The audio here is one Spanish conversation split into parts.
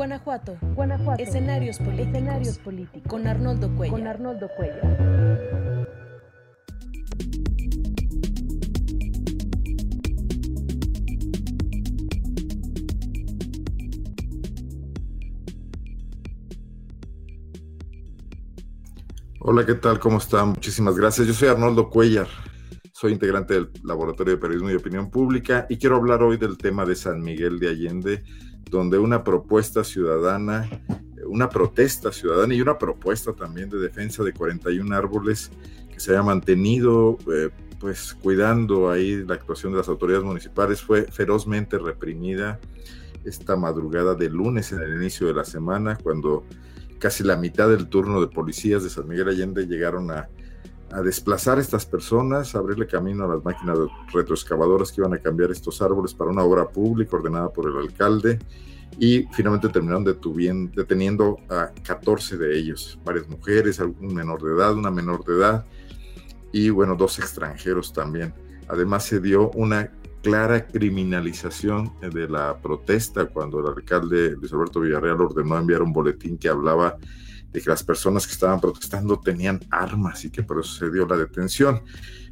Guanajuato. Guanajuato. Escenarios políticos. Escenarios políticos. Con Arnoldo Cuellar. Con Arnoldo Cuellar. Hola, ¿qué tal? ¿Cómo están? Muchísimas gracias. Yo soy Arnoldo Cuellar, soy integrante del Laboratorio de Periodismo y Opinión Pública y quiero hablar hoy del tema de San Miguel de Allende, donde una propuesta ciudadana, una protesta ciudadana y una propuesta también de defensa de 41 árboles que se haya mantenido eh, pues cuidando ahí la actuación de las autoridades municipales fue ferozmente reprimida esta madrugada de lunes en el inicio de la semana cuando casi la mitad del turno de policías de San Miguel Allende llegaron a, desplazar a estas personas, a abrirle camino a las máquinas retroexcavadoras que iban a cambiar estos árboles para una obra pública ordenada por el alcalde y finalmente terminaron deteniendo a 14 de ellos, varias mujeres, algún menor de edad, una menor de edad y bueno, dos extranjeros también. Además se dio una clara criminalización de la protesta cuando el alcalde Luis Alberto Villarreal ordenó enviar un boletín que hablaba de que las personas que estaban protestando tenían armas y que por eso se dio la detención.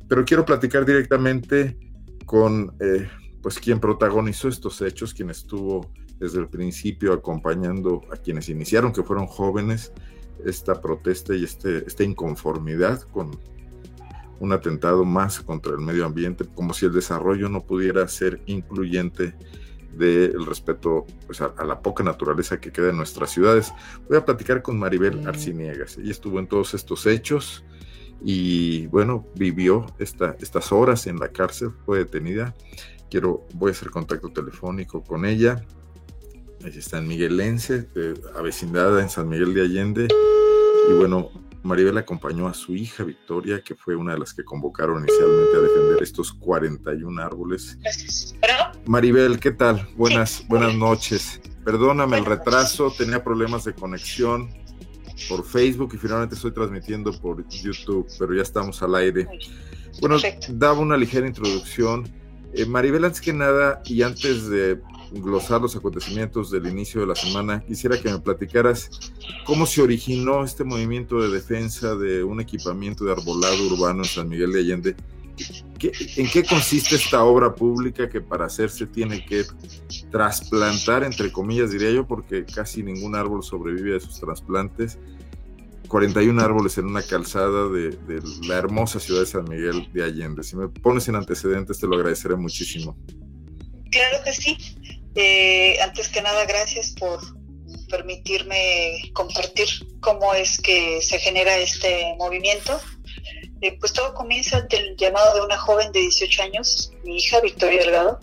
Pero quiero platicar directamente con eh, pues quien protagonizó estos hechos, quien estuvo desde el principio acompañando a quienes iniciaron, que fueron jóvenes, esta protesta y este, esta inconformidad con un atentado más contra el medio ambiente, como si el desarrollo no pudiera ser incluyente del respeto pues, a, la poca naturaleza que queda en nuestras ciudades. Voy a platicar con Maribel Arciniegas. Ella estuvo en todos estos hechos y bueno, vivió esta, estas horas en la cárcel, fue detenida. Quiero, voy a hacer contacto telefónico con ella. Está en Miguelense, avecindada en San Miguel de Allende. Y bueno, Maribel acompañó a su hija Victoria, que fue una de las que convocaron inicialmente a defender estos 41 árboles. Maribel, ¿qué tal? Buenas, buenas noches. Perdóname el retraso, tenía problemas de conexión por Facebook y finalmente estoy transmitiendo por YouTube, pero ya estamos al aire. Bueno, daba una ligera introducción. Eh, Maribel, antes que nada, y antes de glosar los acontecimientos del inicio de la semana, quisiera que me platicaras cómo se originó este movimiento de defensa de un equipamiento de arbolado urbano en San Miguel de Allende. ¿En qué consiste esta obra pública que para hacerse tiene que trasplantar, entre comillas diría yo, porque casi ningún árbol sobrevive a esos trasplantes? 41 árboles en una calzada de, de la hermosa ciudad de San Miguel de Allende. Si me pones en antecedentes, te lo agradeceré muchísimo. Claro que sí. Eh, antes que nada, gracias por permitirme compartir cómo es que se genera este movimiento. Eh, pues todo comienza del llamado de una joven de 18 años, mi hija Victoria Delgado,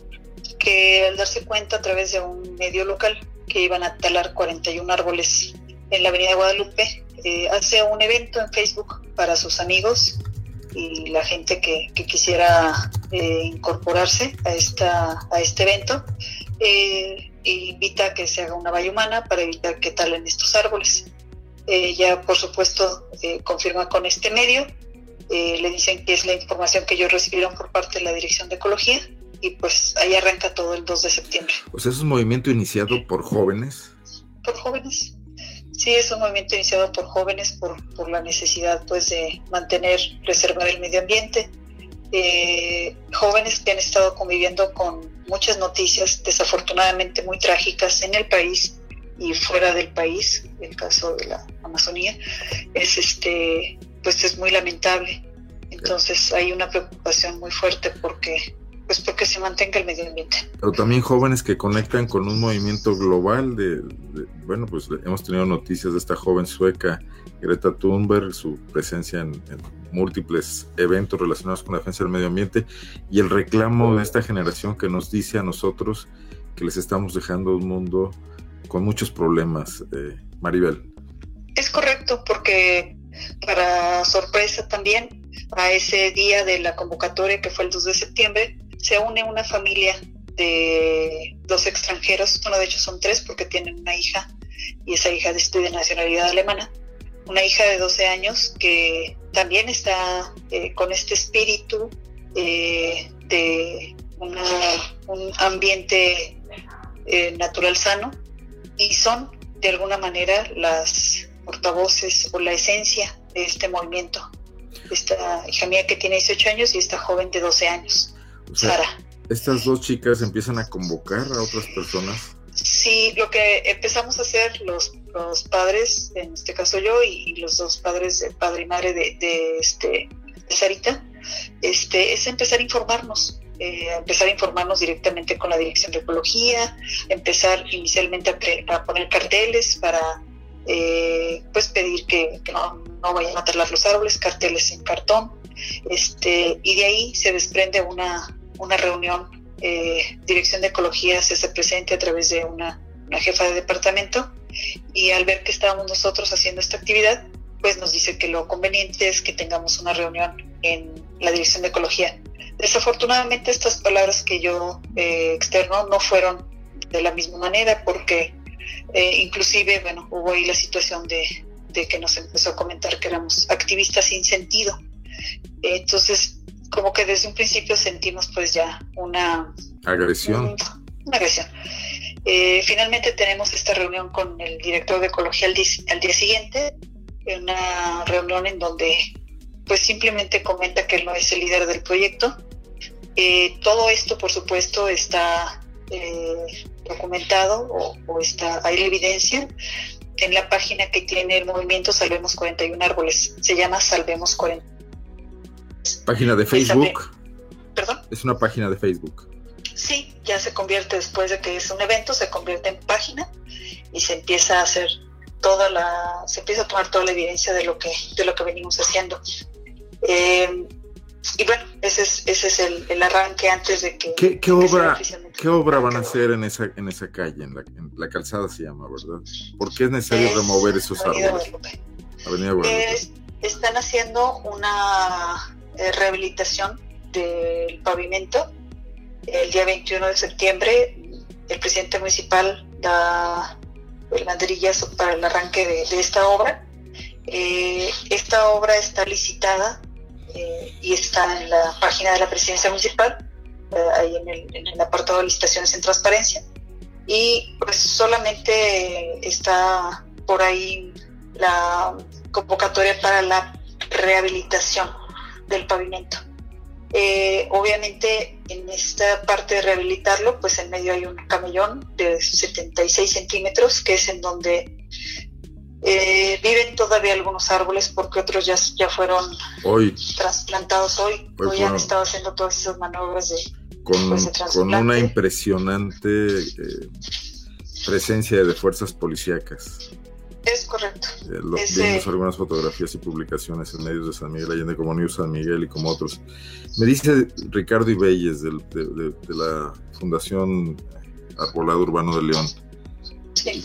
que al darse cuenta a través de un medio local que iban a talar 41 árboles en la Avenida Guadalupe, eh, hace un evento en Facebook para sus amigos y la gente que, quisiera incorporarse a, esta, a este evento eh, invita a que se haga una valla humana para evitar que talen estos árboles. Ella, por supuesto, eh, confirma con este medio, eh, le dicen que es la información que ellos recibieron por parte de la Dirección de Ecología y pues ahí arranca todo el 2 de septiembre. Sea, es un movimiento iniciado por jóvenes. Por jóvenes. Sí, es un movimiento iniciado por jóvenes por, por la necesidad pues de mantener, preservar el medio ambiente. Eh, jóvenes que han estado conviviendo con muchas noticias desafortunadamente muy trágicas en el país y fuera del país, el caso de la Amazonía, es este, pues es muy lamentable. Entonces hay una preocupación muy fuerte porque pues porque se mantenga el medio ambiente. Pero también jóvenes que conectan con un movimiento global de, bueno, pues hemos tenido noticias de esta joven sueca, Greta Thunberg, su presencia en, múltiples eventos relacionados con la defensa del medio ambiente y el reclamo de esta generación que nos dice a nosotros que les estamos dejando un mundo con muchos problemas. Eh, Maribel. Es correcto, porque para sorpresa también, a ese día de la convocatoria que fue el 2 de septiembre, se une una familia de dos extranjeros, bueno, de hecho son tres porque tienen una hija y esa hija es de nacionalidad alemana, una hija de 12 años que también está eh, con este espíritu eh, de un ambiente eh, natural sano y son de alguna manera las portavoces o la esencia de este movimiento. Esta hija mía que tiene 18 años y esta joven de 12 años, Sara. Estas dos chicas empiezan a convocar a otras personas. Sí, lo que empezamos a hacer los, los padres, en este caso yo y, los dos padres, el padre y madre de, de este, de Sarita, este, es empezar a informarnos, eh, empezar a informarnos directamente con la Dirección de Ecología, empezar inicialmente a, poner carteles para eh, pues pedir que, no, no, vayan a talar los árboles, carteles en cartón, este, y de ahí se desprende una, una reunión, eh, Dirección de Ecología se hace presente a través de una, una jefa de departamento, y al ver que estábamos nosotros haciendo esta actividad, pues nos dice que lo conveniente es que tengamos una reunión en la Dirección de Ecología. Desafortunadamente estas palabras que yo eh, externo no fueron de la misma manera porque eh, inclusive, bueno, hubo ahí la situación de, que nos empezó a comentar que éramos activistas sin sentido. entonces, como que desde un principio sentimos pues ya una agresión. una agresión. Eh, finalmente tenemos esta reunión con el director de ecología al al día siguiente una reunión en donde pues simplemente comenta que él no es el líder del proyecto. Eh, todo esto, por supuesto, está eh, documentado o, está, hay evidencia en la página que tiene el movimiento Salvemos 41 Árboles. Se llama Salvemos 40. Página de Facebook. ¿Perdón? Es una página de Facebook. Sí, ya se convierte después de que es un evento, se convierte en página y se empieza a hacer toda la, se empieza a tomar toda la evidencia de lo que, de lo que venimos haciendo. Eh, y bueno, ese es, ese es el, arranque antes de que... ¿Qué, obra, ¿qué obra van a hacer en esa, en esa calle? En la, calzada se llama, ¿verdad? ¿Por qué es necesario remover esos árboles? Avenida Guadalupe. están haciendo una eh, rehabilitación del pavimento. El día 21 de septiembre, el presidente municipal da el banderillazo para el arranque de, esta obra. Eh, esta obra está licitada eh, y está en la página de la presidencia municipal, eh, ahí en el, en el, apartado de licitaciones en transparencia. Y pues solamente está por ahí la convocatoria para la rehabilitación del pavimento. Eh, obviamente en esta parte de rehabilitarlo, pues en medio hay un camellón de 76 centímetros, que es en donde eh, viven todavía algunos árboles porque otros ya, ya fueron hoy. trasplantados hoy. Hoy, han estado haciendo todas esas maniobras de, con, pues, con una impresionante eh, presencia de fuerzas policíacas. Es correcto. Eh, vimos algunas fotografías y publicaciones en medios de San Miguel Allende, como News San Miguel y como otros. Me dice Ricardo Ibelles de, de, la Fundación Arbolado Urbano de León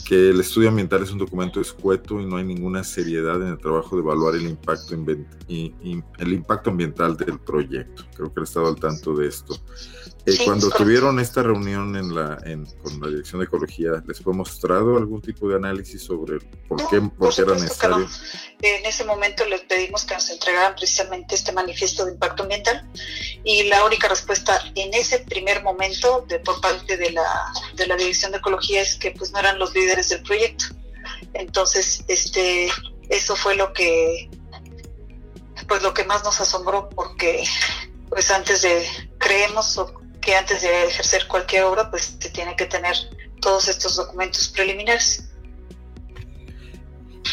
que el estudio ambiental es un documento escueto y no hay ninguna seriedad en el trabajo de evaluar el impacto, y, el impacto ambiental del proyecto. Creo que he estado al tanto de esto. Eh, cuando tuvieron esta reunión en la, con la Dirección de Ecología, ¿les fue mostrado algún tipo de análisis sobre por qué, por qué era necesario? En ese momento les pedimos que nos entregaran precisamente este manifiesto de impacto ambiental y la única respuesta en ese primer momento de, por parte de la, de la Dirección de Ecología es que pues no eran los líderes del proyecto. Entonces, este, eso fue lo que, pues lo que más nos asombró porque pues antes de, creemos que antes de ejercer cualquier obra, pues se tiene que tener todos estos documentos preliminares.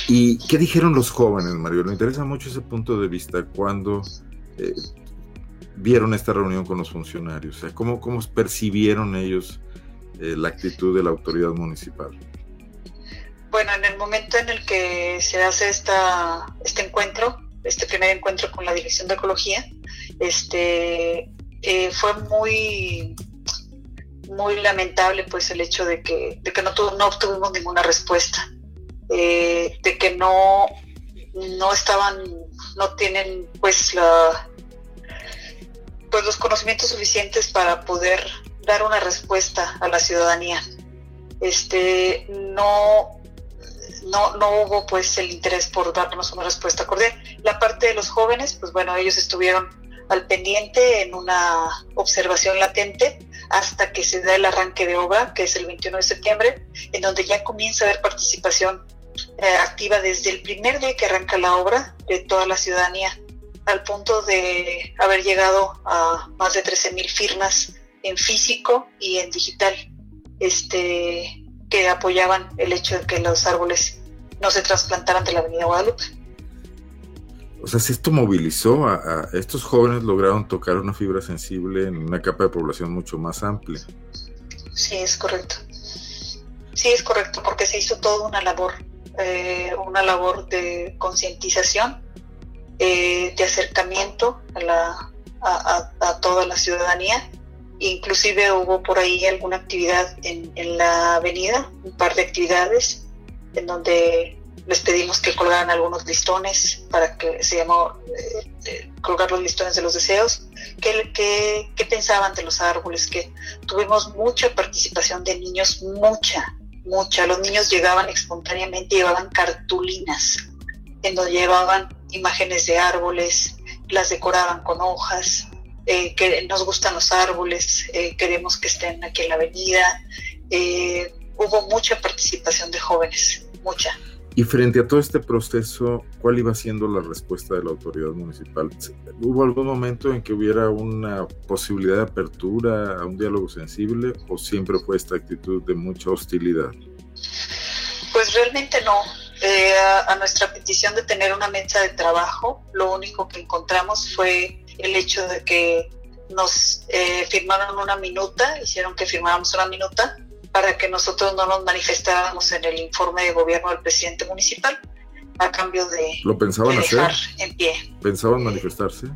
¿Y qué dijeron los jóvenes, Mario? Me interesa mucho ese punto de vista cuando eh, vieron esta reunión con los funcionarios. O sea, ¿cómo, cómo percibieron ellos eh, la actitud de la autoridad municipal? Bueno, en el momento en el que se hace esta, este encuentro, este primer encuentro con la Dirección de Ecología, este, eh, fue muy muy lamentable pues el hecho de que, de que no, no obtuvimos ninguna respuesta, eh, de que no, no estaban, no tienen pues la pues los conocimientos suficientes para poder dar una respuesta a la ciudadanía. Este no no, no hubo pues el interés por darnos una respuesta cordial. La parte de los jóvenes, pues bueno, ellos estuvieron al pendiente en una observación latente hasta que se da el arranque de obra, que es el 21 de septiembre, en donde ya comienza a haber participación eh, activa desde el primer día que arranca la obra de toda la ciudadanía, al punto de haber llegado a más de 13 mil firmas en físico y en digital, este, que apoyaban el hecho de que los árboles no se trasplantaran de la Avenida Guadalupe. O sea, si esto movilizó a, estos jóvenes, lograron tocar una fibra sensible en una capa de población mucho más amplia. Sí, es correcto. Sí, es correcto, porque se hizo toda una labor, eh, una labor de concientización, eh, de acercamiento a, la, a, toda la ciudadanía. Inclusive hubo por ahí alguna actividad en, en la avenida, un par de actividades en donde les pedimos que colgaran algunos listones para que se llamó eh, eh, colgar los listones de los deseos. ¿Qué, qué, pensaban de los árboles? Que tuvimos mucha participación de niños, mucha, mucha. Los niños llegaban espontáneamente, llevaban cartulinas en donde llevaban imágenes de árboles, las decoraban con hojas, eh, que nos gustan los árboles, queremos que estén aquí en la avenida. hubo mucha participación de jóvenes, mucha. Y frente a todo este proceso, ¿cuál iba siendo la respuesta de la autoridad municipal? ¿Hubo algún momento en que hubiera una posibilidad de apertura a un diálogo sensible o siempre fue esta actitud de mucha hostilidad? Pues realmente no. Eh, a, nuestra petición de tener una mesa de trabajo, lo único que encontramos fue el hecho de que nos eh, firmaron una minuta, hicieron que firmáramos una minuta para que nosotros no nos manifestáramos en el informe de gobierno del presidente municipal a cambio de, ¿Lo pensaban hacer? en pie. ¿Pensaban manifestarse?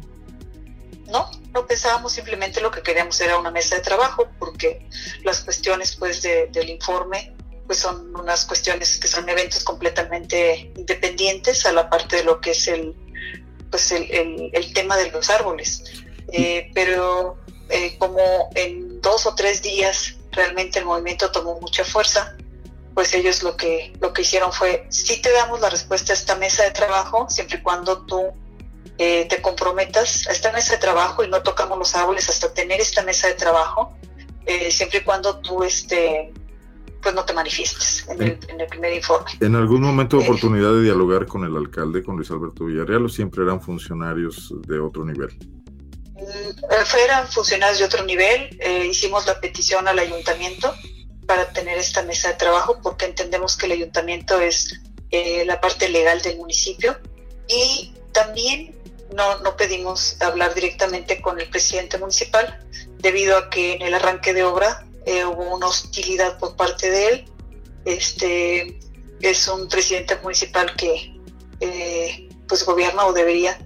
No, no pensábamos, simplemente lo que queríamos era una mesa de trabajo, porque las cuestiones pues del informe pues son unas cuestiones que son eventos completamente independientes a la parte de lo que es el pues el, el, tema de los árboles. Eh, pero eh, como en dos o tres días realmente el movimiento tomó mucha fuerza, pues ellos lo que, lo que hicieron fue, sí te damos la respuesta a esta mesa de trabajo, siempre y cuando tú eh, te comprometas a esta mesa de trabajo y no tocamos los árboles hasta tener esta mesa de trabajo, eh, siempre y cuando tú este, pues no te manifiestes en, el, primer informe. ¿En algún momento eh, oportunidad de dialogar con el alcalde, con Luis Alberto Villarreal, o siempre eran funcionarios de otro nivel? Fueran funcionarios de otro nivel, eh, hicimos la petición al ayuntamiento para tener esta mesa de trabajo porque entendemos que el ayuntamiento es eh, la parte legal del municipio y también no, no pedimos hablar directamente con el presidente municipal debido a que en el arranque de obra eh, hubo una hostilidad por parte de él. Este es un presidente municipal que pues gobierna o debería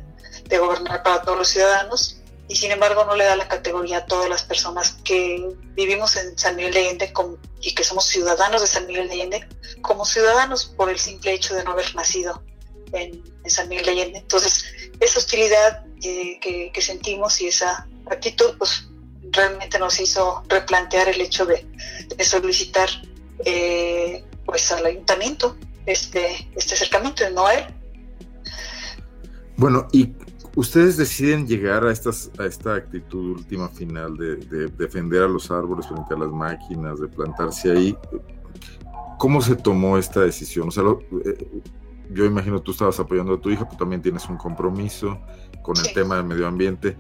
de gobernar para todos los ciudadanos y sin embargo no le da la categoría a todas las personas que vivimos en San Miguel de Allende y que somos ciudadanos de San Miguel de Allende como ciudadanos por el simple hecho de no haber nacido en, San Miguel de Allende. Entonces, esa hostilidad que, sentimos y esa actitud, pues realmente nos hizo replantear el hecho de, solicitar eh, pues al ayuntamiento este, este acercamiento, no a él. Bueno, y ustedes deciden llegar a, estas, a esta actitud última final de, defender a los árboles frente a las máquinas, de plantarse ahí. ¿Cómo se tomó esta decisión? O sea, eh, yo imagino tú estabas apoyando a tu hija, pero también tienes un compromiso con el tema del medio ambiente.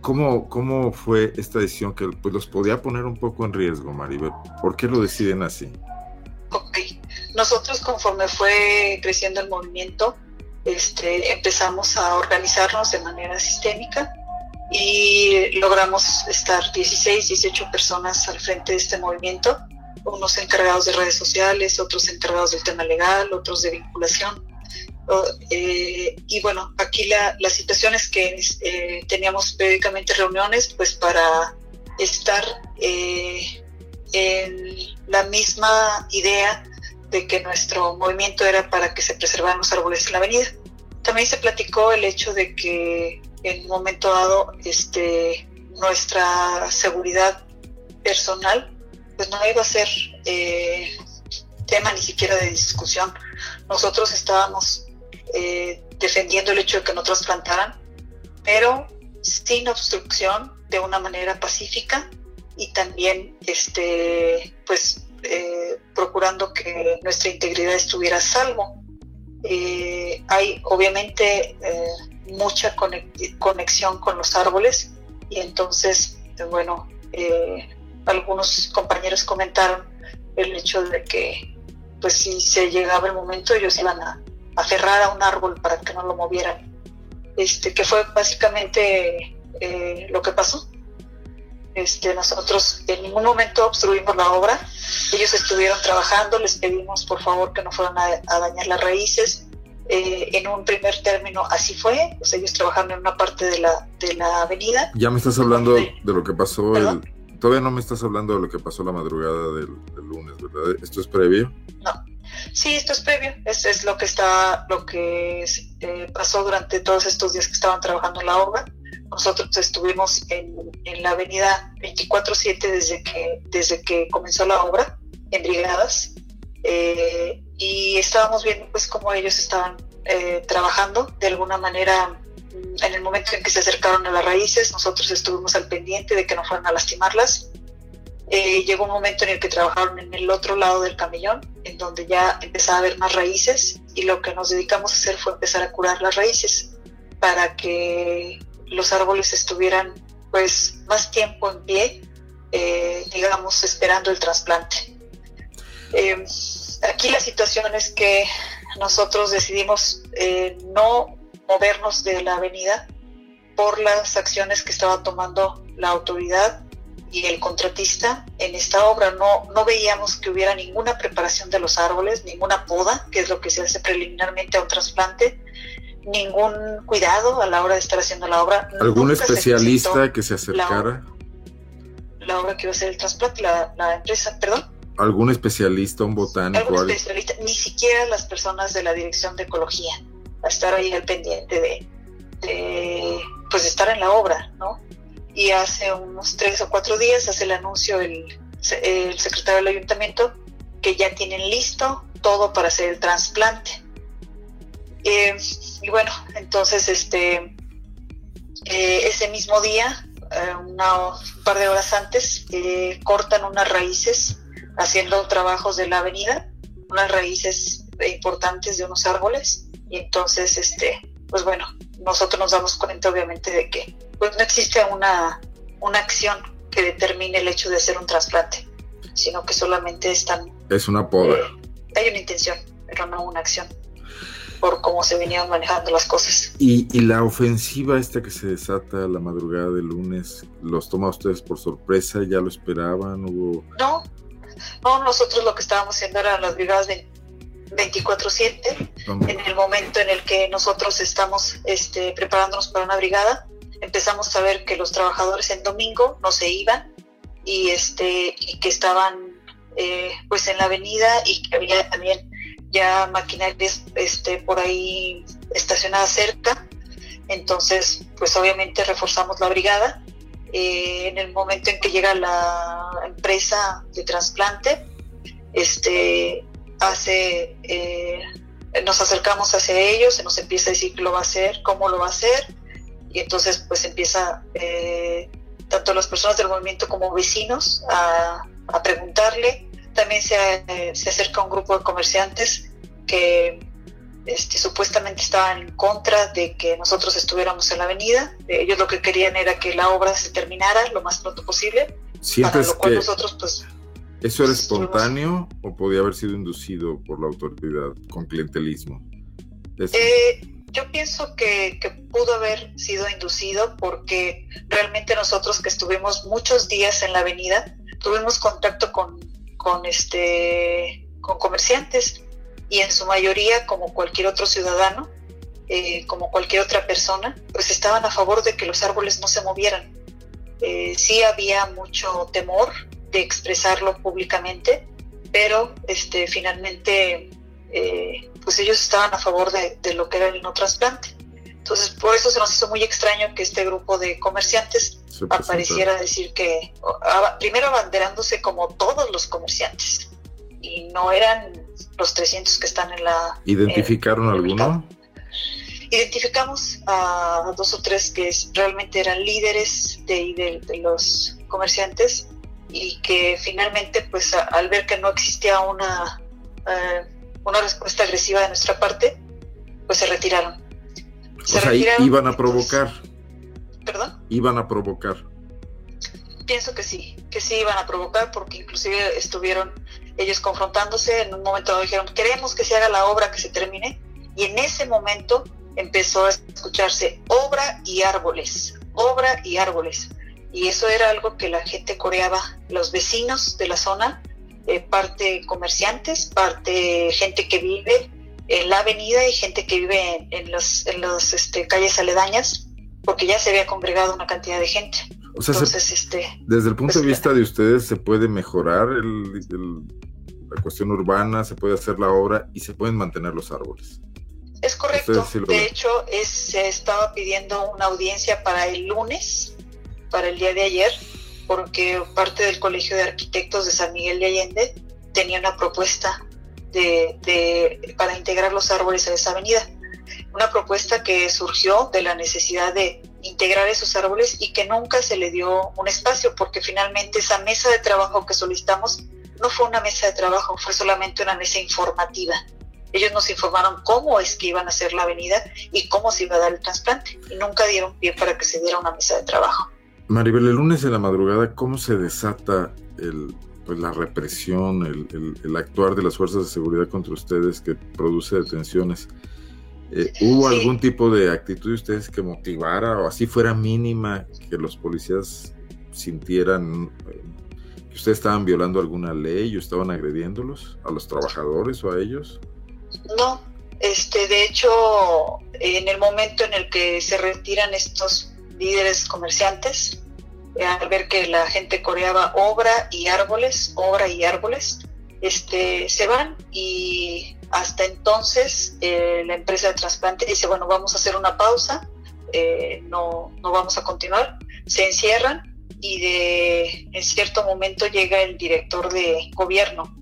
¿Cómo, ¿Cómo fue esta decisión que pues, los podía poner un poco en riesgo, Maribel? ¿Por qué lo deciden así? Ok. Nosotros conforme fue creciendo el movimiento, este, empezamos a organizarnos de manera sistémica y logramos estar 16, 18 personas al frente de este movimiento, unos encargados de redes sociales, otros encargados del tema legal, otros de vinculación. Eh, y bueno, aquí la, la situación es que eh, teníamos periódicamente reuniones pues para estar eh, en la misma idea de que nuestro movimiento era para que se preservaran los árboles en la avenida. También se platicó el hecho de que en un momento dado este, nuestra seguridad personal pues no iba a ser eh, tema ni siquiera de discusión. Nosotros estábamos eh, defendiendo el hecho de que no trasplantaran, pero sin obstrucción, de una manera pacífica y también este pues eh, procurando que nuestra integridad estuviera a salvo. Eh, hay obviamente eh, mucha conexión con los árboles y entonces, bueno, algunos compañeros comentaron el hecho de que pues si se llegaba el momento ellos iban a aferrar a un árbol para que no lo movieran, este, que fue básicamente lo que pasó. Este, nosotros en ningún momento obstruimos la obra. Ellos estuvieron trabajando, les pedimos por favor que no fueran a, dañar las raíces. Eh, en un primer término así fue, pues ellos trabajando en una parte de la, de la avenida. Ya me estás hablando de, lo que pasó, el, todavía no me estás hablando de lo que pasó la madrugada del, lunes, ¿verdad? ¿Esto es previo? No, sí, esto es previo, es, es lo que está, lo que eh, pasó durante todos estos días que estaban trabajando en la obra. Nosotros estuvimos en, la avenida 24-7 desde que, desde que comenzó la obra, en brigadas, eh, y estábamos viendo pues cómo ellos estaban eh, trabajando de alguna manera mm, en el momento en que se acercaron a las raíces, nosotros estuvimos al pendiente de que no fueran a lastimarlas. Eh, llegó un momento en el que trabajaron en el otro lado del camellón, en donde ya empezaba a haber más raíces y lo que nos dedicamos a hacer fue empezar a curar las raíces para que los árboles estuvieran pues más tiempo en pie, eh, digamos, esperando el trasplante. Eh, aquí la situación es que nosotros decidimos eh, no movernos de la avenida por las acciones que estaba tomando la autoridad y el contratista en esta obra. No, no veíamos que hubiera ninguna preparación de los árboles, ninguna poda, que es lo que se hace preliminarmente a un trasplante, ningún cuidado a la hora de estar haciendo la obra. ¿Algún especialista que se acercara? La, obra que iba a hacer el trasplante, la, la empresa, perdón. ¿Algún especialista, un botánico? ¿Algún especialista? Ni siquiera las personas de la Dirección de Ecología, a estar ahí al pendiente de, de, pues, de estar en la obra, ¿no? Y hace unos tres o cuatro días hace el anuncio el, el secretario del ayuntamiento que ya tienen listo todo para hacer el trasplante. Eh, y bueno, entonces este eh, ese mismo día, eh, una, un par de horas antes, eh, cortan unas raíces haciendo trabajos de la avenida, unas raíces importantes de unos árboles. Y entonces, este, pues bueno, nosotros nos damos cuenta obviamente de que pues no existe una, una acción que determine el hecho de hacer un trasplante, sino que solamente están... Es una poda. hay una intención, pero no una acción por cómo se venían manejando las cosas. Y, la ofensiva esta que se desata la madrugada del lunes, ¿los toma ustedes por sorpresa? ¿Ya lo esperaban? ¿Hubo... No, no, nosotros lo que estábamos haciendo eran las brigadas de 24/7. En el momento en el que nosotros estamos este, preparándonos para una brigada, empezamos a ver que los trabajadores en domingo no se iban y, este, y que estaban eh, pues en la avenida y que había también ya maquinarias este, por ahí estacionadas cerca. Entonces, pues obviamente reforzamos la brigada. Eh, en el momento en que llega la empresa de trasplante, este, hace, eh, nos acercamos hacia ellos, nos empieza a decir que lo va a hacer, cómo lo va a hacer, y entonces pues empieza eh, tanto las personas del movimiento como vecinos a, a preguntarle también se, se acerca un grupo de comerciantes que este, supuestamente estaban en contra de que nosotros estuviéramos en la avenida. Ellos lo que querían era que la obra se terminara lo más pronto posible. Para lo cual nosotros, pues. ¿Eso era espontáneo o podía haber sido inducido por la autoridad con clientelismo? Eh, yo pienso que, que, pudo haber sido inducido porque realmente nosotros que estuvimos muchos días en la avenida, tuvimos contacto con con, este, con comerciantes y en su mayoría, como cualquier otro ciudadano, eh, como cualquier otra persona, pues estaban a favor de que los árboles no se movieran. Eh, sí había mucho temor de expresarlo públicamente, pero este, finalmente eh, pues ellos estaban a favor de, de, lo que era el no trasplante. Entonces, por eso se nos hizo muy extraño que este grupo de comerciantes apareciera decir que, primero abanderándose como todos los comerciantes, y no eran los 300 que están en la... ¿Identificaron alguno? Identificamos a dos o tres que realmente eran líderes de, de, los comerciantes y que finalmente pues al ver que no existía una, eh, una respuesta agresiva de nuestra parte, pues se retiraron. Se o sea, iban a provocar. ¿Perdón? Iban a provocar. Pienso que sí, que sí iban a provocar porque inclusive estuvieron ellos confrontándose, en un momento dijeron, queremos que se haga la obra, que se termine, y en ese momento empezó a escucharse obra y árboles, obra y árboles. Y eso era algo que la gente coreaba, los vecinos de la zona, eh, parte comerciantes, parte gente que vive en la avenida y gente que vive en, en los este, calles aledañas, porque ya se había congregado una cantidad de gente. O sea, Entonces, este, desde el punto de pues, vista de ustedes, ¿se puede mejorar la cuestión urbana, se puede hacer la obra y se pueden mantener los árboles? Es correcto. de hecho, es, se estaba pidiendo una audiencia para el lunes, para el día de ayer, porque parte del Colegio de Arquitectos de San Miguel de Allende tenía una propuesta de, para integrar los árboles a esa avenida. Una propuesta que surgió de la necesidad de integrar esos árboles y que nunca se le dio un espacio, porque finalmente esa mesa de trabajo que solicitamos no fue una mesa de trabajo, fue solamente una mesa informativa. Ellos nos informaron cómo es que iban a hacer la avenida y cómo se iba a dar el trasplante, y nunca dieron pie para que se diera una mesa de trabajo. Maribel, el lunes en la madrugada, ¿cómo se desata el, pues, la represión, el, actuar de las fuerzas de seguridad contra ustedes que produce detenciones. Eh, ¿Hubo algún tipo de actitud de ustedes que motivara o así fuera mínima que los policías sintieran eh, que ustedes estaban violando alguna ley o estaban agrediéndolos a los trabajadores o a ellos? No, este, de hecho, en el momento en el que se retiran estos líderes comerciantes, al ver que la gente coreaba obra y árboles, obra y árboles, este, se van y hasta entonces eh, la empresa de trasplante dice, bueno, vamos a hacer una pausa, eh, no, no vamos a continuar, se encierran y de, en cierto momento llega el director de gobierno,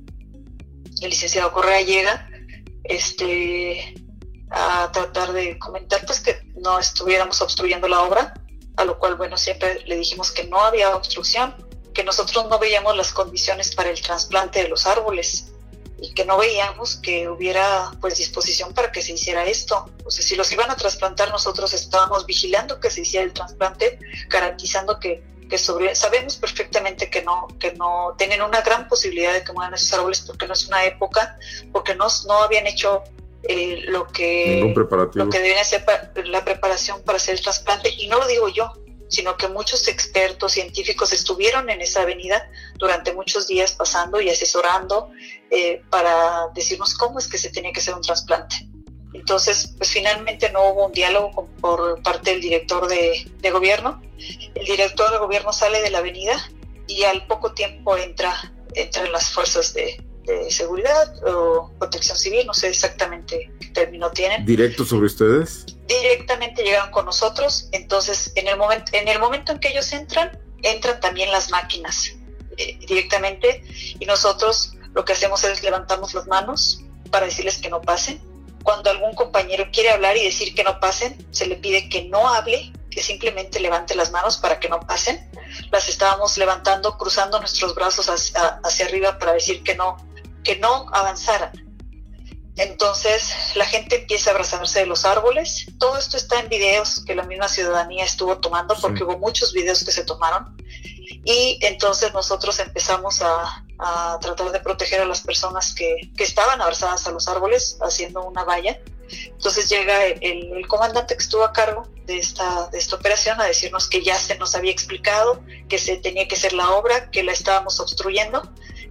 el licenciado Correa llega este, a tratar de comentar pues que no estuviéramos obstruyendo la obra a lo cual, bueno, siempre le dijimos que no había obstrucción, que nosotros no veíamos las condiciones para el trasplante de los árboles y que no veíamos que hubiera pues disposición para que se hiciera esto. O sea, si los iban a trasplantar, nosotros estábamos vigilando que se hiciera el trasplante, garantizando que, que sobre, sabemos perfectamente que no, que no tienen una gran posibilidad de que mueran esos árboles porque no es una época, porque no, no habían hecho eh, lo que lo que debe ser la preparación para hacer el trasplante y no lo digo yo sino que muchos expertos científicos estuvieron en esa avenida durante muchos días pasando y asesorando eh, para decirnos cómo es que se tenía que hacer un trasplante. Entonces, pues finalmente no hubo un diálogo por parte del director de, gobierno. El director de gobierno sale de la avenida y al poco tiempo entra, entra en las fuerzas de, de seguridad o protección civil, no sé exactamente qué término tienen. ¿Directo sobre ustedes? Directamente llegaron con nosotros, entonces en el momento en, el momento en que ellos entran, entran también las máquinas eh, directamente y nosotros lo que hacemos es levantamos las manos para decirles que no pasen. Cuando algún compañero quiere hablar y decir que no pasen, se le pide que no hable, que simplemente levante las manos para que no pasen. Las estábamos levantando, cruzando nuestros brazos hacia, hacia arriba para decir que no, que no avanzaran. Entonces la gente empieza a abrazarse de los árboles. Todo esto está en videos que la misma ciudadanía estuvo tomando porque hubo muchos videos que se tomaron. Y entonces nosotros empezamos a, tratar de proteger a las personas que, estaban abrazadas a los árboles haciendo una valla. Entonces llega el, el, comandante que estuvo a cargo de esta, de esta operación a decirnos que ya se nos había explicado que se tenía que hacer la obra, que la estábamos obstruyendo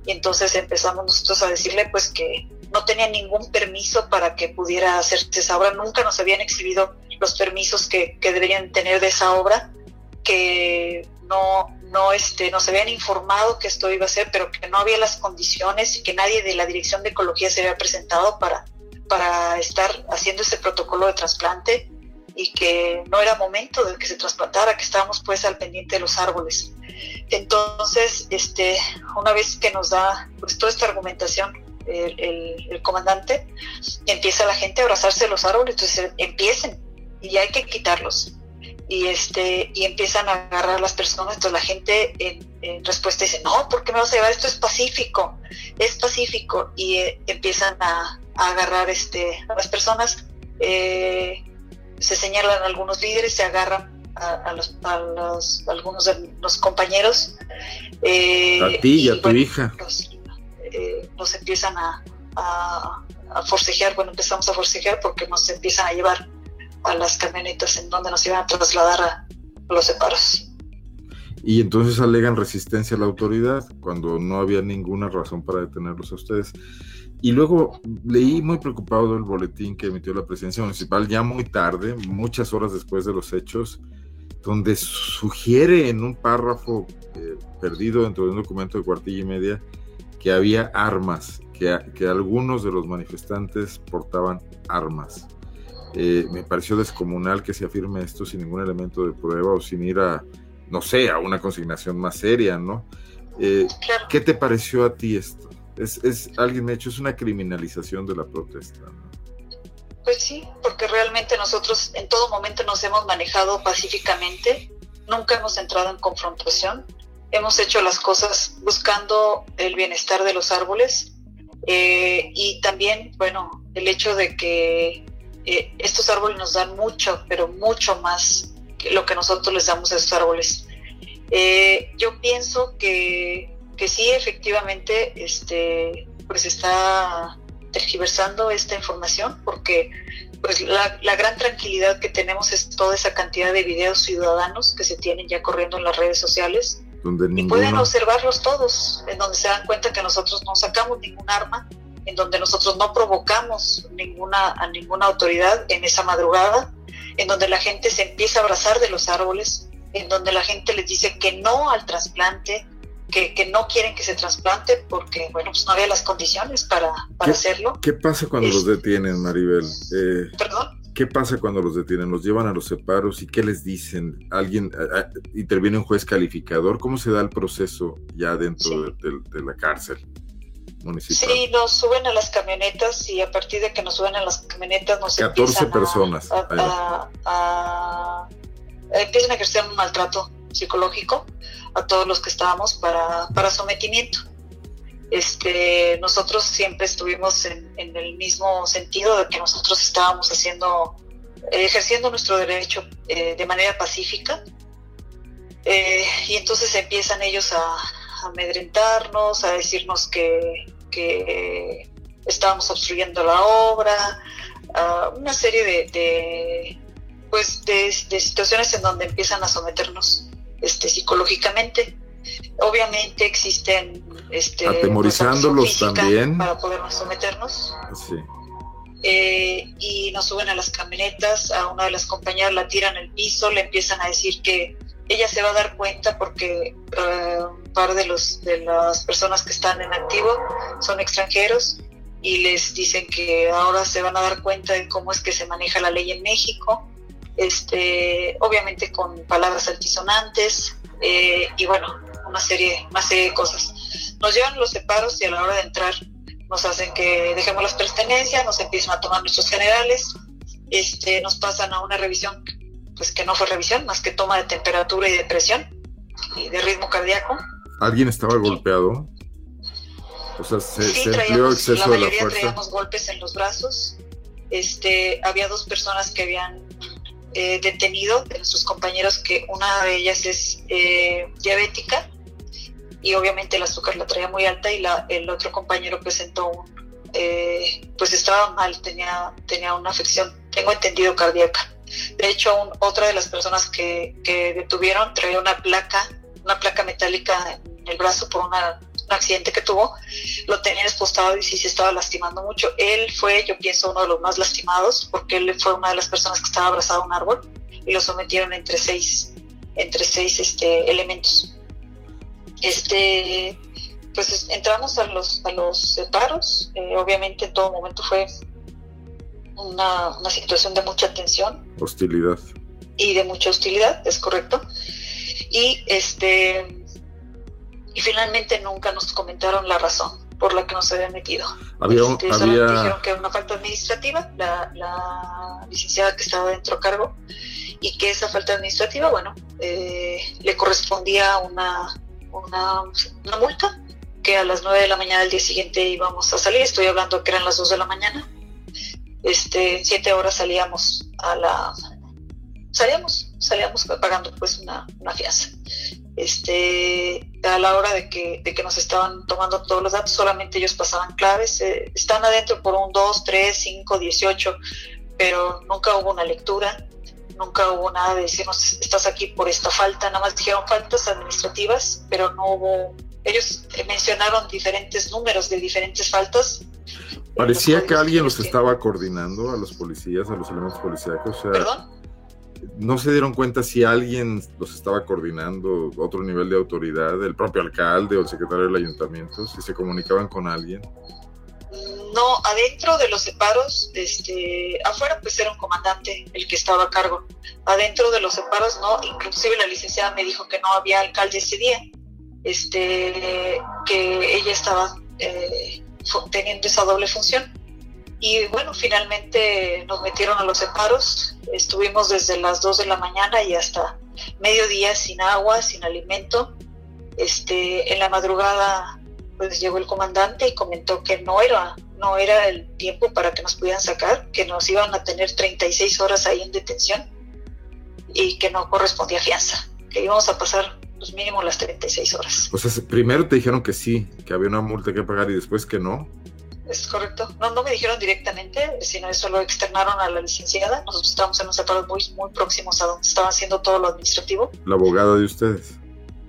y entonces empezamos nosotros a decirle pues que no tenía ningún permiso para que pudiera hacerse esa obra, nunca nos habían exhibido los permisos que, deberían tener de esa obra, que no, no este, nos habían informado que esto iba a ser, pero que no había las condiciones y que nadie de la Dirección de Ecología se había presentado para, para estar haciendo ese protocolo de trasplante y que no era momento de que se trasplantara, que estábamos pues al pendiente de los árboles. Entonces, este, una vez que nos da pues, toda esta argumentación el, comandante, empieza la gente a abrazarse de los árboles, entonces empiecen y hay que quitarlos. y este y empiezan a agarrar a las personas entonces la gente en, respuesta dice no ¿por qué me vas a llevar esto es pacífico es pacífico y eh, empiezan a, agarrar este a las personas eh, se señalan algunos líderes se agarran a, los, a los, algunos de los compañeros eh, a ti y a tu hija nos empiezan a, a forcejear bueno empezamos a forcejear porque nos empiezan a llevar a las camionetas en donde nos iban a trasladar a, los separos. Y entonces alegan resistencia a la autoridad cuando no había ninguna razón para detenerlos a ustedes. Y luego leí muy preocupado el boletín que emitió la presidencia municipal ya muy tarde, muchas horas después de los hechos, donde sugiere en un párrafo eh, perdido dentro de un documento de cuartilla y media que había armas, que, que algunos de los manifestantes portaban armas. Eh, me pareció descomunal que se afirme esto sin ningún elemento de prueba o sin ir a, no sé, a una consignación más seria, ¿no? Eh, ¿Qué te pareció a ti esto? Es, es, alguien me ha hecho, es una criminalización de la protesta. ¿no? Pues sí, porque realmente nosotros en todo momento nos hemos manejado pacíficamente, nunca hemos entrado en confrontación, hemos hecho las cosas buscando el bienestar de los árboles eh, y también, bueno, el hecho de que eh, estos árboles nos dan mucho, pero mucho más que lo que nosotros les damos a estos árboles. Eh, yo pienso que, que, sí, efectivamente, este, pues está tergiversando esta información, porque pues la, la, gran tranquilidad que tenemos es toda esa cantidad de videos ciudadanos que se tienen ya corriendo en las redes sociales. Y pueden observarlos todos, en donde se dan cuenta que nosotros no sacamos ningún arma, en donde nosotros no provocamos ninguna, a ninguna autoridad en esa madrugada, en donde la gente se empieza a abrazar de los árboles, en donde la gente les dice que no al trasplante, que, que no quieren que se trasplante porque, bueno, pues no había las condiciones para, para hacerlo. ¿Qué pasa cuando los detienen, Maribel? Eh, ¿Perdón? ¿Qué pasa cuando los detienen? ¿Los llevan a los separos y qué les dicen? ¿Alguien interviene un juez calificador? ¿Cómo se da el proceso ya dentro de la cárcel? Sí, nos suben a las camionetas y a partir de que nos suben a las camionetas nos 14 personas. A, empiezan a ejercer un maltrato psicológico a todos los que estábamos para, para sometimiento. Este, nosotros siempre estuvimos en, el mismo sentido de que nosotros estábamos haciendo, ejerciendo nuestro derecho eh, de manera pacífica. Eh, y entonces empiezan ellos a, amedrentarnos, a decirnos que, que estábamos obstruyendo la obra, una serie de, pues de, situaciones en donde empiezan a someternos este, psicológicamente. Obviamente existen este, atemorizándolos también. para podernos someternos. Eh, y nos suben a las camionetas, a una de las compañeras la tiran al piso, le empiezan a decir que ella se va a dar cuenta porque eh, un par de, los, de las personas que están en activo son extranjeros y les dicen que ahora se van a dar cuenta de cómo es que se maneja la ley en México, este, obviamente con palabras altisonantes eh, y bueno, una serie, una serie de cosas. Nos llevan los separos y a la hora de entrar nos hacen que dejemos las pertenencias, nos empiezan a tomar nuestros generales, este, nos pasan a una revisión pues que no fue revisión, más que toma de temperatura y de presión y de ritmo cardíaco. ¿Alguien estaba golpeado? O sea, se, sí, exceso la mayoría de la traíamos golpes en los brazos. Este, había dos personas que habían eh, detenido de nuestros compañeros, que una de ellas es eh, diabética y obviamente el azúcar la traía muy alta y la, el otro compañero presentó un, eh, pues estaba mal, tenía, tenía una afección, tengo entendido, cardíaca. De hecho, otra de las personas que, detuvieron traía una placa, una placa metálica en el brazo por un accidente que tuvo. Lo tenía expostado y sí se estaba lastimando mucho. Él fue, yo pienso, uno de los más lastimados porque él fue una de las personas que estaba abrazado a un árbol y lo sometieron entre seis, entre seis este, elementos. Este, pues entramos a los, a los separos. Eh, obviamente en todo momento fue una, una situación de mucha tensión. Hostilidad. Y de mucha hostilidad, es correcto. Y este y finalmente nunca nos comentaron la razón por la que nos habían metido. Había, este, dijeron que era una falta administrativa, la, la, licenciada que estaba dentro a cargo, y que esa falta administrativa, bueno, eh, le correspondía una, una, una, multa, que a las 9 de la mañana del día siguiente íbamos a salir, estoy hablando que eran las 2 de la mañana, este, 7 horas salíamos a la... Salíamos, salíamos pagando pues una, una fianza. Este, a la hora de que, de que nos estaban tomando todos los datos, solamente ellos pasaban claves, eh, están adentro por un 2, 3, 5, 18, pero nunca hubo una lectura, nunca hubo nada de decirnos estás aquí por esta falta, nada más dijeron faltas administrativas, pero no hubo, ellos mencionaron diferentes números de diferentes faltas. Parecía que alguien los estaba coordinando a los policías, a los elementos policíacos. ¿Perdón? ¿No se dieron cuenta si alguien los estaba coordinando, otro nivel de autoridad, el propio alcalde o el secretario del ayuntamiento, si se comunicaban con alguien? No, adentro de los separos, este, afuera pues era un comandante el que estaba a cargo. Adentro de los separos no, inclusive la licenciada me dijo que no había alcalde ese día, este, que ella estaba eh, teniendo esa doble función. Y bueno, finalmente nos metieron a los separos, estuvimos desde las 2 de la mañana y hasta mediodía sin agua, sin alimento. Este, en la madrugada pues llegó el comandante y comentó que no era no era el tiempo para que nos pudieran sacar, que nos iban a tener 36 horas ahí en detención y que no correspondía fianza, que íbamos a pasar pues mínimo las 36 horas. O sea, primero te dijeron que sí, que había una multa que pagar y después que no es correcto. No, no me dijeron directamente, sino eso lo externaron a la licenciada. Nosotros estábamos en un separado muy, muy próximos a donde estaban haciendo todo lo administrativo. ¿La abogada de ustedes?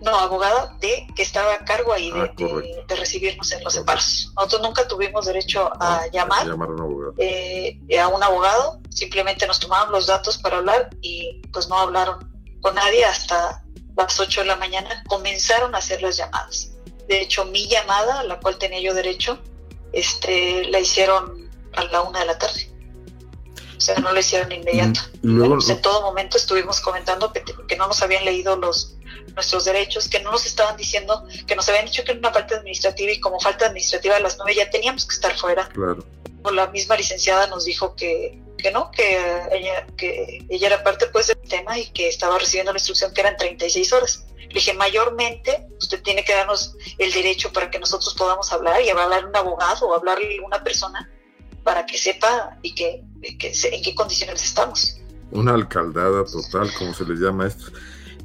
No, abogada de que estaba a cargo ahí de, ah, recibirnos en los separos. Nosotros nunca tuvimos derecho a ah, llamar, a, un abogado. Eh, a un abogado, simplemente nos tomaron los datos para hablar y pues no hablaron con nadie hasta las 8 de la mañana. Comenzaron a hacer las llamadas. De hecho, mi llamada, a la cual tenía yo derecho, este, la hicieron a la una de la tarde. O sea, no la hicieron inmediato. Mm, pues, en todo momento estuvimos comentando que, que, no nos habían leído los nuestros derechos, que no nos estaban diciendo, que nos habían dicho que era una falta administrativa y como falta administrativa a las nueve ya teníamos que estar fuera. Claro. La misma licenciada nos dijo que, que no, que ella, que ella era parte pues del tema y que estaba recibiendo la instrucción que eran 36 horas. Le dije, mayormente usted tiene que darnos el derecho para que nosotros podamos hablar y hablar un abogado o hablarle a una persona para que sepa y que, en qué condiciones estamos. Una alcaldada total, como se les llama esto.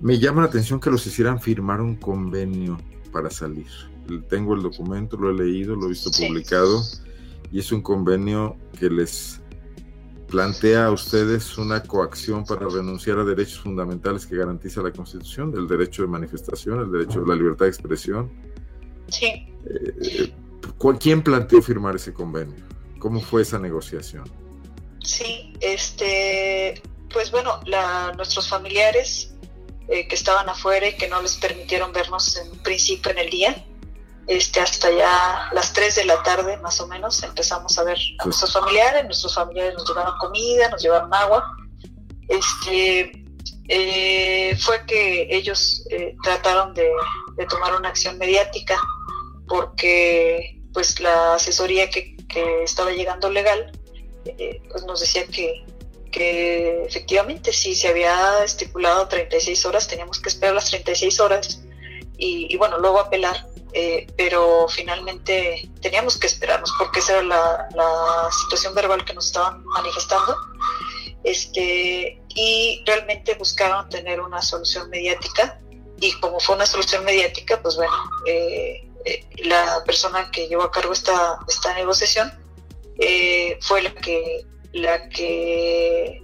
Me llama la atención que los hicieran firmar un convenio para salir. Tengo el documento, lo he leído, lo he visto publicado y es un convenio que les plantea a ustedes una coacción para renunciar a derechos fundamentales que garantiza la Constitución, el derecho de manifestación, el derecho a la libertad de expresión. Sí. Eh, ¿Quién planteó firmar ese convenio? ¿Cómo fue esa negociación? Sí, este, pues bueno, nuestros familiares eh, que estaban afuera y que no les permitieron vernos en principio en el día, este, hasta ya las 3 de la tarde más o menos empezamos a ver a nuestros familiares, nuestros familiares nos llevaron comida, nos llevaron agua. Este, eh, fue que ellos eh, trataron de, tomar una acción mediática porque pues la asesoría que, estaba llegando legal eh, pues nos decía que, que efectivamente si se había estipulado 36 horas teníamos que esperar las 36 horas y, y bueno luego apelar eh, pero finalmente teníamos que esperarnos porque esa era la, situación verbal que nos estaban manifestando. Este, y realmente buscaron tener una solución mediática y como fue una solución mediática, pues bueno, eh, eh, la persona que llevó a cargo esta, esta negociación fue la que, la que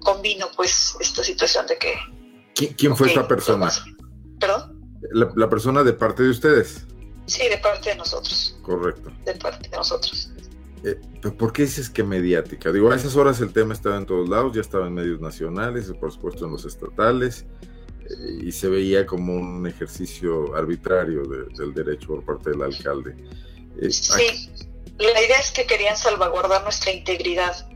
combinó pues esta situación de que... ¿Quién, fue esta persona? ¿Perdón? La, persona de parte de ustedes. Sí, de parte de nosotros. Correcto. De parte de nosotros. Eh, ¿Por qué dices que mediática? Digo, a esas horas el tema estaba en todos lados, ya estaba en medios nacionales, por supuesto en los estatales, eh, y se veía como un ejercicio arbitrario del derecho por parte del alcalde. Eh, sí, la idea es que querían salvaguardar nuestra integridad.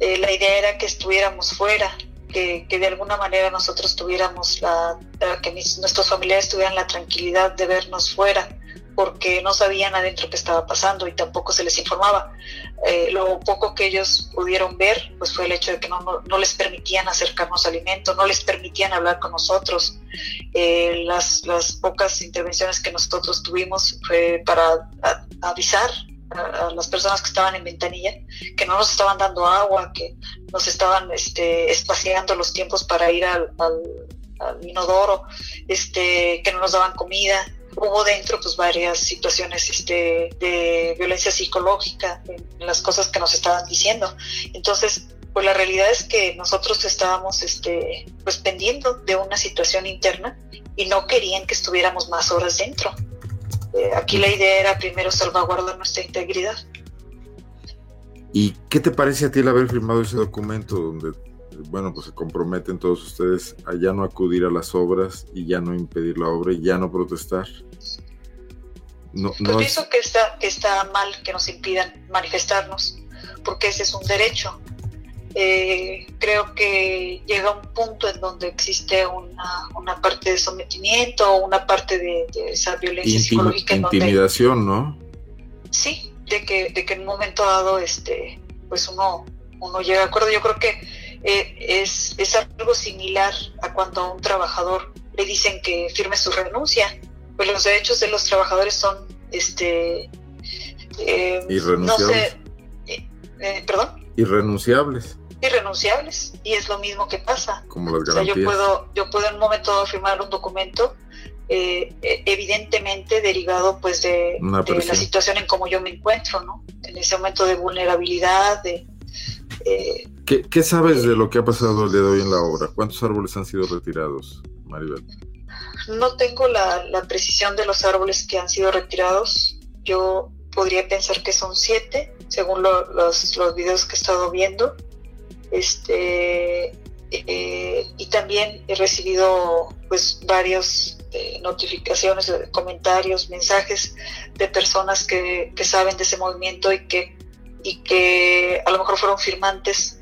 la idea era que estuviéramos fuera, que, de alguna manera nosotros tuviéramos la, que nuestros familiares tuvieran la tranquilidad de vernos fuera, porque no sabían adentro qué estaba pasando y tampoco se les informaba. eh, lo poco que ellos pudieron ver, pues fue el hecho de que no, no, les permitían acercarnos alimento, no les permitían hablar con nosotros. Eh, las, las pocas intervenciones que nosotros tuvimos fue para avisar a, las personas que estaban en ventanilla que no nos estaban dando agua, que nos estaban este, espaciando los tiempos para ir al, al, inodoro, este, que no nos daban comida. Hubo dentro pues varias situaciones este, de violencia psicológica en las cosas que nos estaban diciendo. Entonces, pues la realidad es que nosotros estábamos este, pues pendiendo de una situación interna y no querían que estuviéramos más horas dentro. Eh, aquí la idea era primero salvaguardar nuestra integridad. ¿Y qué te parece a ti el haber firmado ese documento donde, bueno, pues se comprometen todos ustedes a ya no acudir a las obras y ya no impedir la obra y ya no protestar? No, pues pienso que está, que está mal que nos impidan manifestarnos, porque ese es un derecho. Eh, creo que llega un punto en donde existe una, una parte de sometimiento, una parte de, esa violencia psicológica. Intimidación, ¿no? Sí, de que, de que en un momento dado, este, pues uno, uno llega a acuerdo. Yo creo que eh, es, es algo similar a cuando a un trabajador le dicen que firme su renuncia. Pues los derechos de los trabajadores son, este, eh, no sé, perdón. Irrenunciables irrenunciables y es lo mismo que pasa. Como las yo puedo, yo puedo en un momento dado firmar un documento eh, e, evidentemente derivado pues de, la situación en cómo yo me encuentro, ¿no? En ese momento de vulnerabilidad, de... Eh, ¿Qué, sabes de lo que ha pasado el día de hoy en la obra? ¿Cuántos árboles han sido retirados, Maribel? No tengo la, precisión de los árboles que han sido retirados. Yo podría pensar que son siete, según los, los videos que he estado viendo. Este, eh, y también he recibido pues varias eh, notificaciones, comentarios, mensajes de personas que, saben de ese movimiento y que, y que a lo mejor fueron firmantes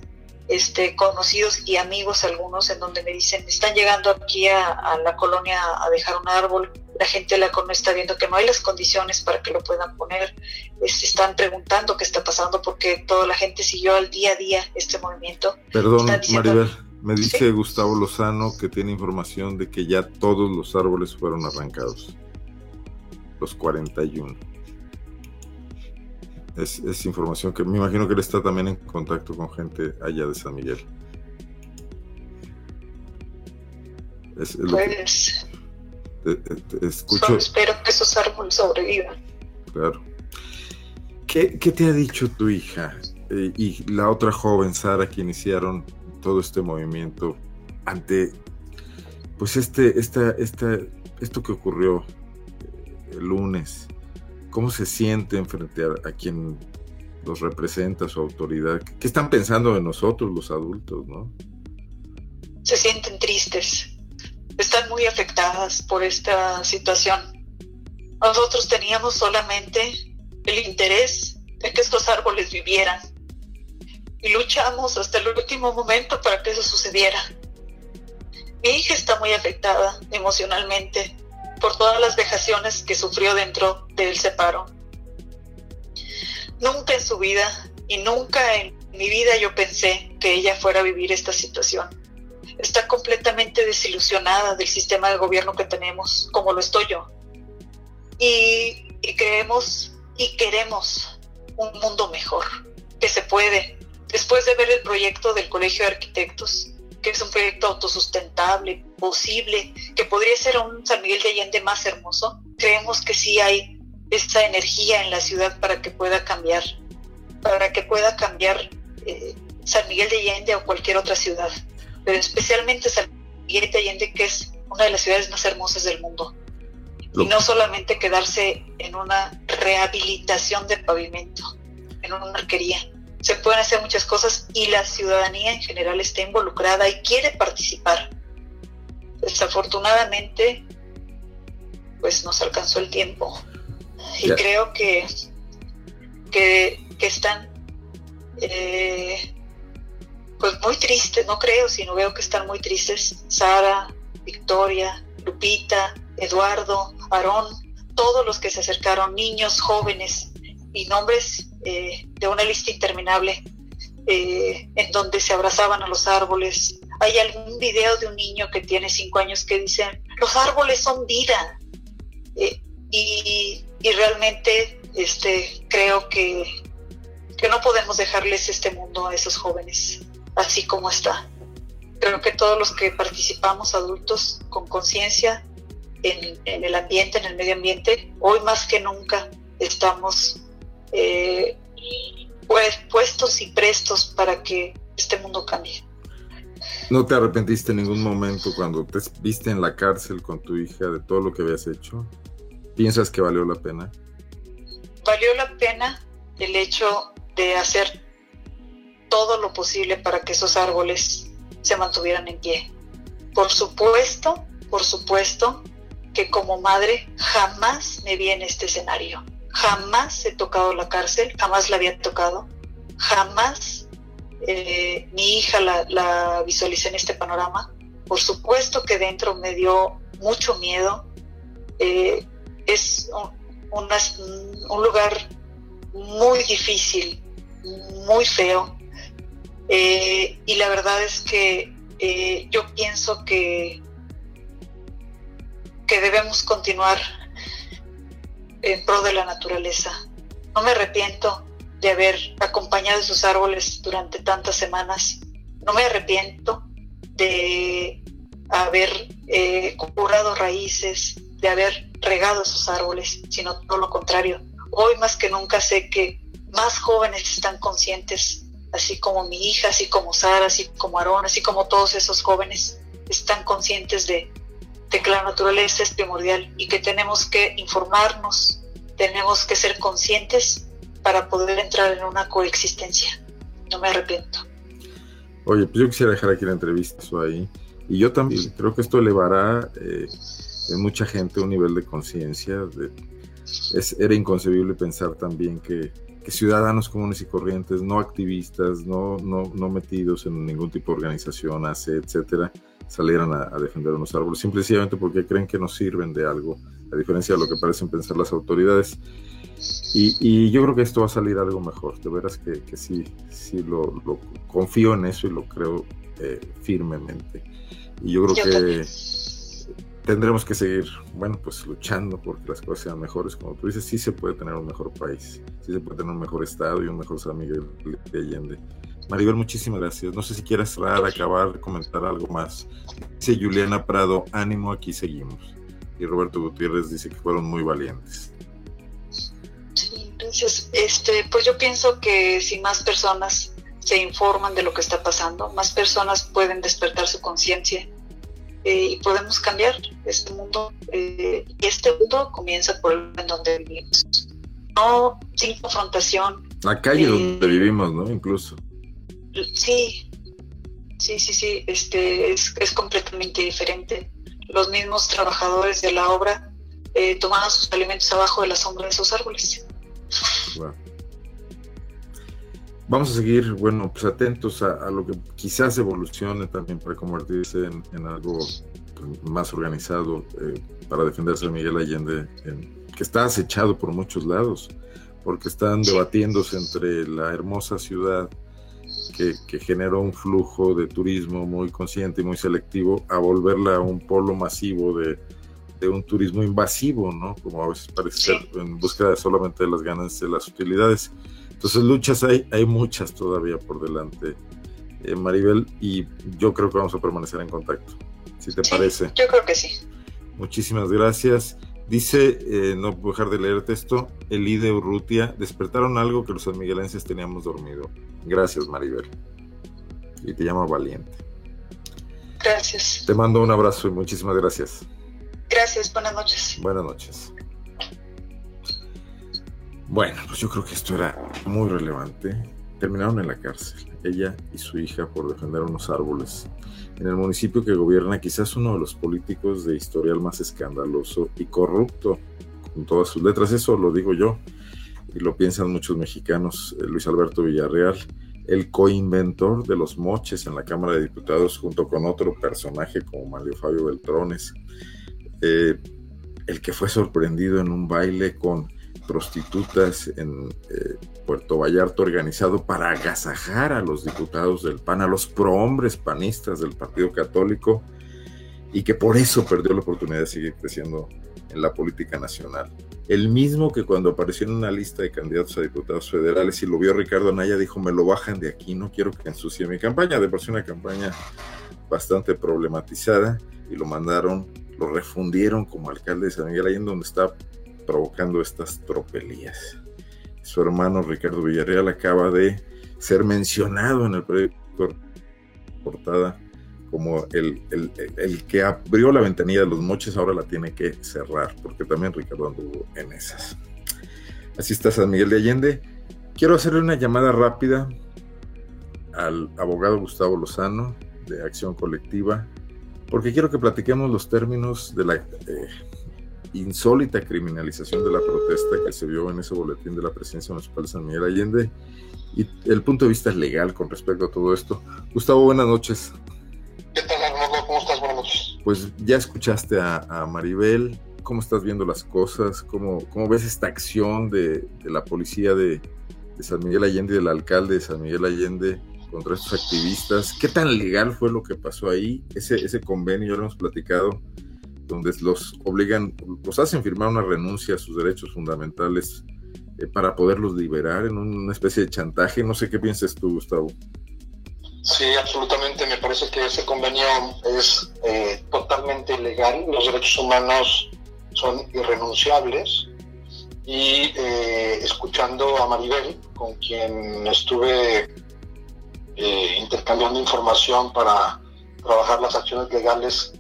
este, conocidos y amigos algunos en donde me dicen, están llegando aquí a, la colonia a dejar un árbol, la gente la colonia está viendo que no hay las condiciones para que lo puedan poner, se están preguntando qué está pasando porque toda la gente siguió al día a día este movimiento. Perdón, Maribel, me dice Gustavo Lozano que tiene información de que ya todos los árboles fueron arrancados, los 41 es, información que me imagino que él está también en contacto con gente allá de San Miguel. Es, pues, escucho. espero que esos árboles sobrevivan. Claro. ¿Qué, te ha dicho tu hija eh, y la otra joven, Sara, que iniciaron todo este movimiento ante, pues, este, esta, esta, esto que ocurrió el lunes? ¿Cómo se sienten frente a, quien los representa, su autoridad? ¿Qué están pensando de nosotros, los adultos, no? Se sienten tristes, están muy afectadas por esta situación. Nosotros teníamos solamente el interés de que estos árboles vivieran y luchamos hasta el último momento para que eso sucediera. Mi hija está muy afectada emocionalmente por todas las vejaciones que sufrió dentro del separo. Nunca en su vida y nunca en mi vida yo pensé que ella fuera a vivir esta situación. Está completamente desilusionada del sistema de gobierno que tenemos, como lo estoy yo. Y, creemos y queremos un mundo mejor, que se puede. Después de ver el proyecto del Colegio de Arquitectos, que es un proyecto autosustentable, posible, que podría ser un San Miguel de Allende más hermoso, creemos que sí hay esta energía en la ciudad para que pueda cambiar, para que pueda cambiar eh, San Miguel de Allende o cualquier otra ciudad, pero especialmente San Miguel de Allende, que es una de las ciudades más hermosas del mundo. Y no solamente quedarse en una rehabilitación de pavimento, en una arquería se pueden hacer muchas cosas y la ciudadanía en general está involucrada y quiere participar. Desafortunadamente, pues nos alcanzó el tiempo. Y creo que, que, están eh, pues muy tristes, no creo, sino veo que están muy tristes. Sara, Victoria, Lupita, Eduardo, Aarón, todos los que se acercaron, niños, jóvenes, y nombres eh, de una lista interminable eh, en donde se abrazaban a los árboles. Hay algún video de un niño que tiene cinco años que dice, los árboles son vida. y, y, realmente este, creo que, que no podemos dejarles este mundo a esos jóvenes así como está. Creo que todos los que participamos adultos con conciencia en, el ambiente, en el medio ambiente, hoy más que nunca estamos eh, pues, puestos y prestos para que este mundo cambie. ¿No te arrepentiste en ningún momento cuando te viste en la cárcel con tu hija de todo lo que habías hecho? ¿Piensas que valió la pena? Valió la pena el hecho de hacer todo lo posible para que esos árboles se mantuvieran en pie. Por supuesto, por supuesto que como madre jamás me vi en este escenario. Jamás he tocado la cárcel, jamás la había tocado, jamás eh, mi hija la, la visualicé en este panorama. Por supuesto que dentro me dio mucho miedo. Eh, es un, lugar muy difícil, muy feo. Eh, y la verdad es que yo pienso que que debemos continuar en pro de la naturaleza. No me arrepiento de haber acompañado esos árboles durante tantas semanas. No me arrepiento de haber eh, curado raíces, de haber regado esos árboles, sino todo lo contrario. Hoy más que nunca sé que más jóvenes están conscientes, así como mi hija, así como Sara, así como Aarón, así como todos esos jóvenes están conscientes de de que la naturaleza es primordial y que tenemos que informarnos, tenemos que ser conscientes para poder entrar en una coexistencia. No me arrepiento. Oye, pues yo quisiera dejar aquí la entrevista ahí. Y yo también creo que esto elevará eh, en mucha gente un nivel de conciencia. era inconcebible pensar también que, que, ciudadanos comunes y corrientes, no activistas, no, no, no metidos en ningún tipo de organización, ACE, etcétera, salieran a, defender unos árboles, simplemente porque creen que no sirven de algo, a diferencia de lo que parecen pensar las autoridades. Y, yo creo que esto va a salir algo mejor, de veras que, que sí, sí lo, confío en eso y lo creo eh, firmemente. Y yo creo que tendremos que seguir, bueno, pues luchando porque las cosas sean mejores. Como tú dices, sí se puede tener un mejor país, sí se puede tener un mejor Estado y un mejor San de Allende. Maribel, muchísimas gracias. No sé si quieres cerrar, acabar, comentar algo más. Dice Juliana Prado, ánimo, aquí seguimos. Y Roberto Gutiérrez dice que fueron muy valientes. Sí, gracias. Este, pues yo pienso que si más personas se informan de lo que está pasando, más personas pueden despertar su conciencia eh, y podemos cambiar este mundo. Eh, y este mundo comienza por el en donde vivimos. No sin confrontación. La calle donde vivimos, ¿no? Incluso. Sí, sí, sí, sí, este, es, es completamente diferente. Los mismos trabajadores de la obra eh, tomaban sus alimentos abajo de la sombra de esos árboles. Vamos a seguir, bueno, pues atentos a, lo que quizás evolucione también para convertirse en, algo más organizado eh, para defenderse de Miguel Allende, que está acechado por muchos lados, porque están debatiéndose entre la hermosa ciudad que, generó un flujo de turismo muy consciente y muy selectivo a volverla a un polo masivo de, un turismo invasivo, ¿no? Como a veces parece ser en búsqueda solamente de las ganancias, de las utilidades. Entonces luchas hay, hay muchas todavía por delante, eh, Maribel, y yo creo que vamos a permanecer en contacto, si te parece. Yo creo que sí. Muchísimas gracias. Dice, eh, no puedo dejar de leerte esto, Elide Urrutia, despertaron algo que los sanmiguelenses teníamos dormido. Gracias, Maribel. Y te llamo Valiente. Gracias. Te mando un abrazo y muchísimas gracias. Gracias, buenas noches. Buenas noches. Bueno, pues yo creo que esto era muy relevante. Terminaron en la cárcel, ella y su hija, por defender unos árboles en el municipio que gobierna quizás uno de los políticos de historial más escandaloso y corrupto, con todas sus letras, eso lo digo yo, y lo piensan muchos mexicanos, eh, Luis Alberto Villarreal, el coinventor de los moches en la Cámara de Diputados, junto con otro personaje como Mario Fabio Beltrones, eh, el que fue sorprendido en un baile con prostitutas en eh, Puerto Vallarta organizado para agasajar a los diputados del PAN, a los prohombres panistas del Partido Católico, y que por eso perdió la oportunidad de seguir creciendo en la política nacional. El mismo que cuando apareció en una lista de candidatos a diputados federales y lo vio Ricardo Anaya, dijo, me lo bajan de aquí, no quiero que ensucie mi campaña. De por una campaña bastante problematizada y lo mandaron, lo refundieron como alcalde de San Miguel Allende, donde está provocando estas tropelías. Su hermano Ricardo Villarreal acaba de ser mencionado en el proyecto portada como el, el, que abrió la ventanilla de los moches, ahora la tiene que cerrar, porque también Ricardo anduvo en esas. Así está San Miguel de Allende. Quiero hacerle una llamada rápida al abogado Gustavo Lozano de Acción Colectiva, porque quiero que platiquemos los términos de la eh, insólita criminalización de la protesta que se vio en ese boletín de la presidencia municipal de San Miguel Allende y el punto de vista legal con respecto a todo esto. Gustavo, buenas noches. ¿Qué tal, Arnoldo? ¿Cómo estás? Buenas noches. Pues ya escuchaste a, Maribel. ¿Cómo estás viendo las cosas? ¿Cómo, cómo ves esta acción de, la policía de, de San Miguel Allende y del alcalde de San Miguel Allende contra estos activistas. ¿Qué tan legal fue lo que pasó ahí? Ese, ese convenio, ya lo hemos platicado, donde los obligan, los hacen firmar una renuncia a sus derechos fundamentales eh, para poderlos liberar en una especie de chantaje. No sé qué piensas tú, Gustavo. Sí, absolutamente. Me parece que ese convenio es eh, totalmente ilegal. Los derechos humanos son irrenunciables. Y eh, escuchando a Maribel, con quien estuve intercambiando información para trabajar las acciones legales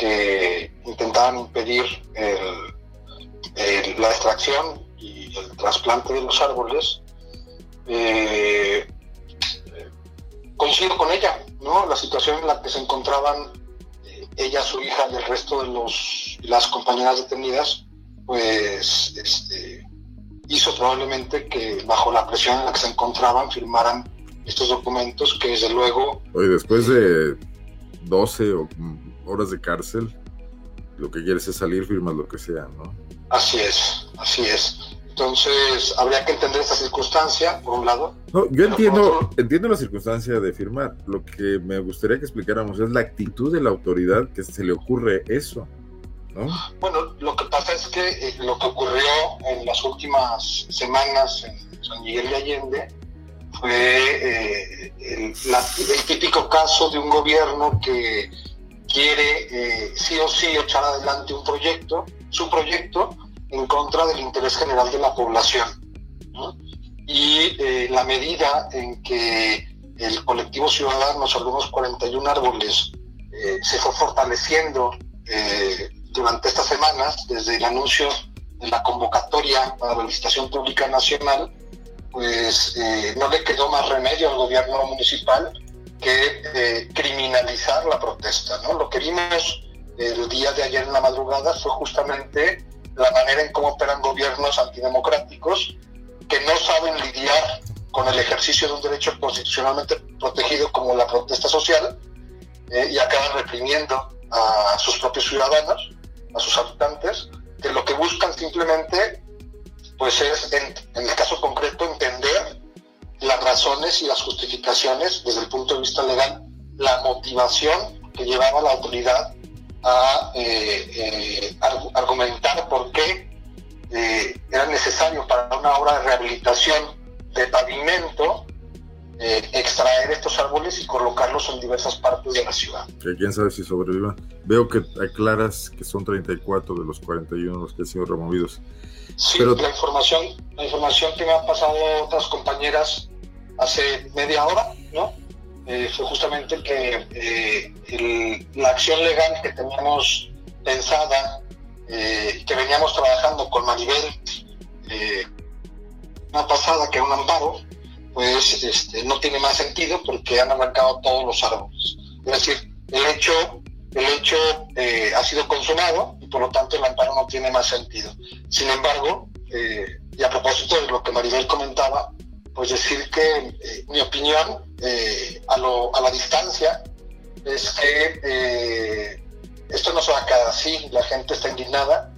que intentaban impedir la extracción y el trasplante de los árboles. Eh, coincido con ella, ¿no? La situación en la que se encontraban eh, ella, su hija y el resto de los, las compañeras detenidas, pues este, hizo probablemente que bajo la presión en la que se encontraban firmaran estos documentos que desde luego... Oye, después de 12 horas de cárcel, lo que quieres es salir, firmas lo que sea, ¿no? Así es, así es. Entonces, habría que entender esta circunstancia, por un lado. No, yo entiendo, entiendo la circunstancia de firmar. Lo que me gustaría que explicáramos es la actitud de la autoridad que se le ocurre eso. ¿no? Bueno, lo que pasa es que eh, lo que ocurrió en las últimas semanas en San Miguel de Allende fue eh, el, típico caso de un gobierno que quiere eh, sí o sí echar adelante un proyecto, su proyecto, en contra del interés general de la población. Y eh, la medida en que el colectivo ciudadano, algunos 41 árboles, se fue fortaleciendo durante estas semanas, desde el anuncio de la convocatoria para la licitación pública nacional, pues eh, no le quedó más remedio al gobierno municipal que eh, criminalizar la protesta. ¿no? Lo que vimos el día de ayer en la madrugada fue justamente la manera en cómo operan gobiernos antidemocráticos que no saben lidiar con el ejercicio de un derecho constitucionalmente protegido como la protesta social eh, y acaban reprimiendo a sus propios ciudadanos, a sus habitantes, que lo que buscan simplemente pues es, en, el caso concreto, entender las razones y las justificaciones desde el punto de vista legal, la motivación que llevaba a la autoridad a eh, eh, argumentar por qué eh, era necesario para una obra de rehabilitación de pavimento extraer estos árboles y colocarlos en diversas partes de la ciudad. quién sabe si sobrevivan. Veo que aclaras que son 34 de los 41 los que han sido removidos. Sí, la información, la información que me han pasado otras compañeras hace media hora, ¿no? Eh, fue justamente que eh, la acción legal que teníamos pensada, eh, que veníamos trabajando con Maribel, una pasada que un amparo, pues este, no tiene más sentido porque han arrancado todos los árboles. Es decir, el hecho, el hecho ha sido consumado por lo tanto el amparo no tiene más sentido. Sin embargo, eh, y a propósito de lo que Maribel comentaba, pues decir que eh, mi opinión eh, a, a, la distancia es que esto no se va a quedar así, la gente está indignada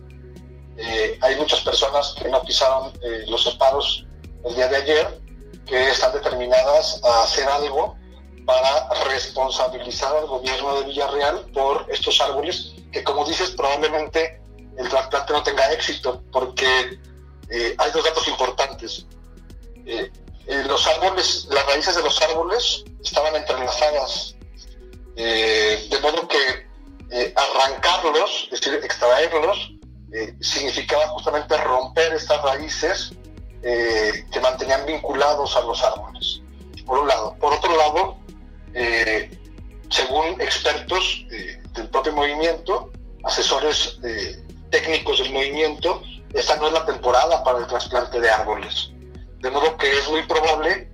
Eh, hay muchas personas que no pisaron eh, los separos el día de ayer, que están determinadas a hacer algo para responsabilizar al gobierno de Villarreal por estos árboles, que como dices, probablemente el trasplante no tenga éxito, porque eh, hay dos datos importantes. Los árboles, las raíces de los árboles estaban entrelazadas, de modo que arrancarlos, es decir, extraerlos, eh, significaba justamente romper estas raíces eh, que mantenían vinculados a los árboles, por un lado. Por otro lado, eh, según expertos del propio movimiento, asesores técnicos del movimiento, esta no es la temporada para el trasplante de árboles. De modo que es muy probable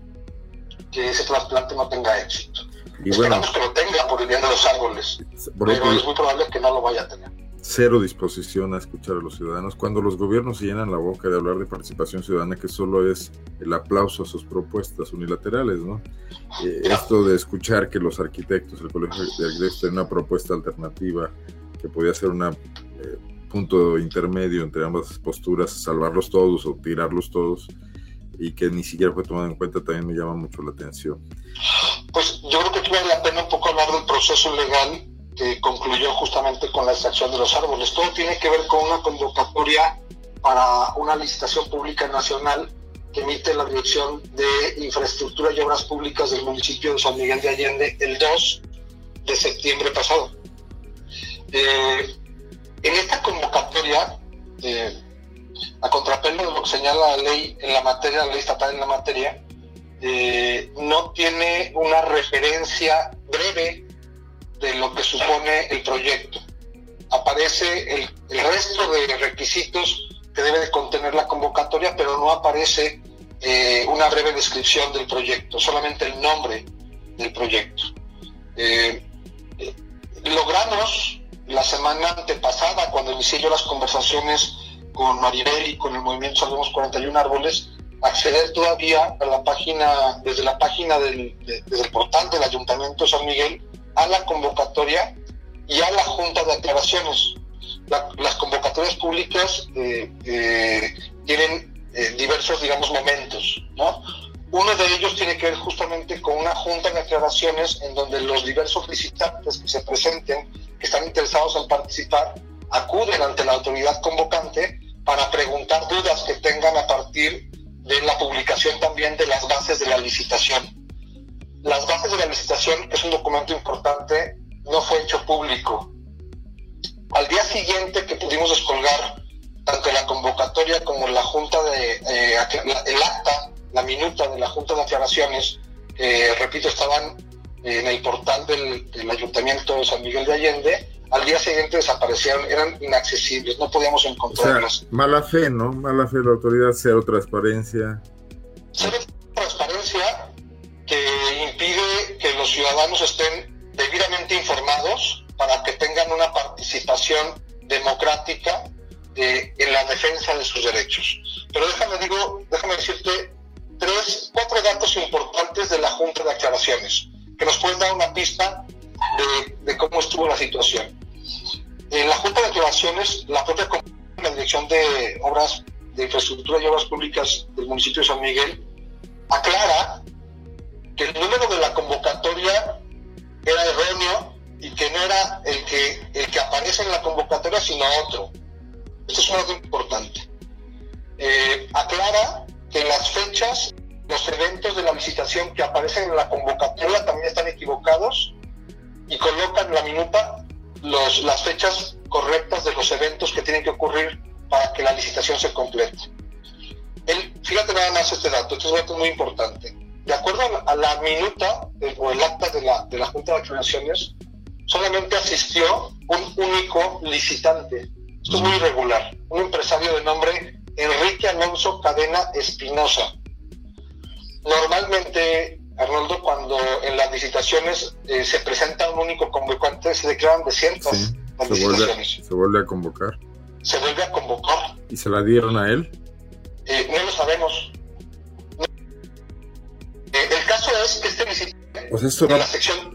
que ese trasplante no tenga éxito. Y Esperamos que lo tenga por el bien de los árboles, pero es muy probable que no lo vaya a tener cero disposición a escuchar a los ciudadanos, cuando los gobiernos se llenan la boca de hablar de participación ciudadana, que solo es el aplauso a sus propuestas unilaterales, ¿no? Eh, esto de escuchar que los arquitectos, el Colegio de Arquitectos, tiene una propuesta alternativa que podía ser un eh, punto intermedio entre ambas posturas, salvarlos todos o tirarlos todos, y que ni siquiera fue tomado en cuenta, también me llama mucho la atención. Pues yo creo que vale la pena un poco hablar del proceso legal que concluyó justamente con la extracción de los árboles. Todo tiene que ver con una convocatoria para una licitación pública nacional que emite la Dirección de Infraestructura y Obras Públicas del municipio de San Miguel de Allende el 2 de septiembre pasado. Eh, en esta convocatoria, eh, a contrapelo de lo que señala la ley en la materia, la ley estatal en la materia, eh, no tiene una referencia breve de lo que supone el proyecto. Aparece el, resto de requisitos que debe de contener la convocatoria, pero no aparece eh, una breve descripción del proyecto, solamente el nombre del proyecto. Eh, eh, logramos la semana antepasada, cuando inicié yo las conversaciones con Maribel y con el movimiento Salvemos 41 Árboles, acceder todavía a la página, desde la página del, desde el portal del Ayuntamiento de San Miguel, a la convocatoria y a la junta de aclaraciones. las convocatorias públicas eh, eh, tienen eh, diversos, digamos, momentos, ¿no? Uno de ellos tiene que ver justamente con una junta de aclaraciones en donde los diversos licitantes que se presenten, que están interesados en participar, acuden ante la autoridad convocante para preguntar dudas que tengan a partir de la publicación también de las bases de la licitación las bases de la licitación, que es un documento importante, no fue hecho público. Al día siguiente que pudimos descolgar tanto la convocatoria como la junta de, eh, el acta, la minuta de la junta de aclaraciones, repito, estaban en el portal del, ayuntamiento de San Miguel de Allende, al día siguiente desaparecieron, eran inaccesibles, no podíamos encontrarlas. mala fe, ¿no? Mala fe de la autoridad, cero transparencia. Cero transparencia que impide que los ciudadanos estén debidamente informados para que tengan una participación democrática eh, en la defensa de sus derechos. Pero déjame, digo, déjame decirte tres, cuatro datos importantes de la Junta de Aclaraciones que nos pueden dar una pista de, cómo estuvo la situación. En la Junta de Aclaraciones, la propia la Dirección de Obras de Infraestructura y Obras Públicas del municipio de San Miguel aclara que el número de la convocatoria era erróneo y que no era el que, el que aparece en la convocatoria, sino otro. Esto es algo importante. Eh, aclara que las fechas, los eventos de la licitación que aparecen en la convocatoria también están equivocados y colocan la minuta los, las fechas correctas de los eventos que tienen que ocurrir para que la licitación se complete. El, fíjate nada más este dato, este dato es muy importante de acuerdo a la, minuta o el acta de la, de la Junta de Aclaraciones, solamente asistió un único licitante. Esto es muy irregular. Un empresario de nombre Enrique Alonso Cadena Espinosa. Normalmente, Arnoldo, cuando en las licitaciones eh, se presenta un único convocante, se declaran desiertas las se licitaciones. Vuelve, se vuelve a convocar. Se vuelve a convocar. ¿Y se la dieron a él? Eh, no lo sabemos. Eh, el caso es que este licitante pues esto no, la sección...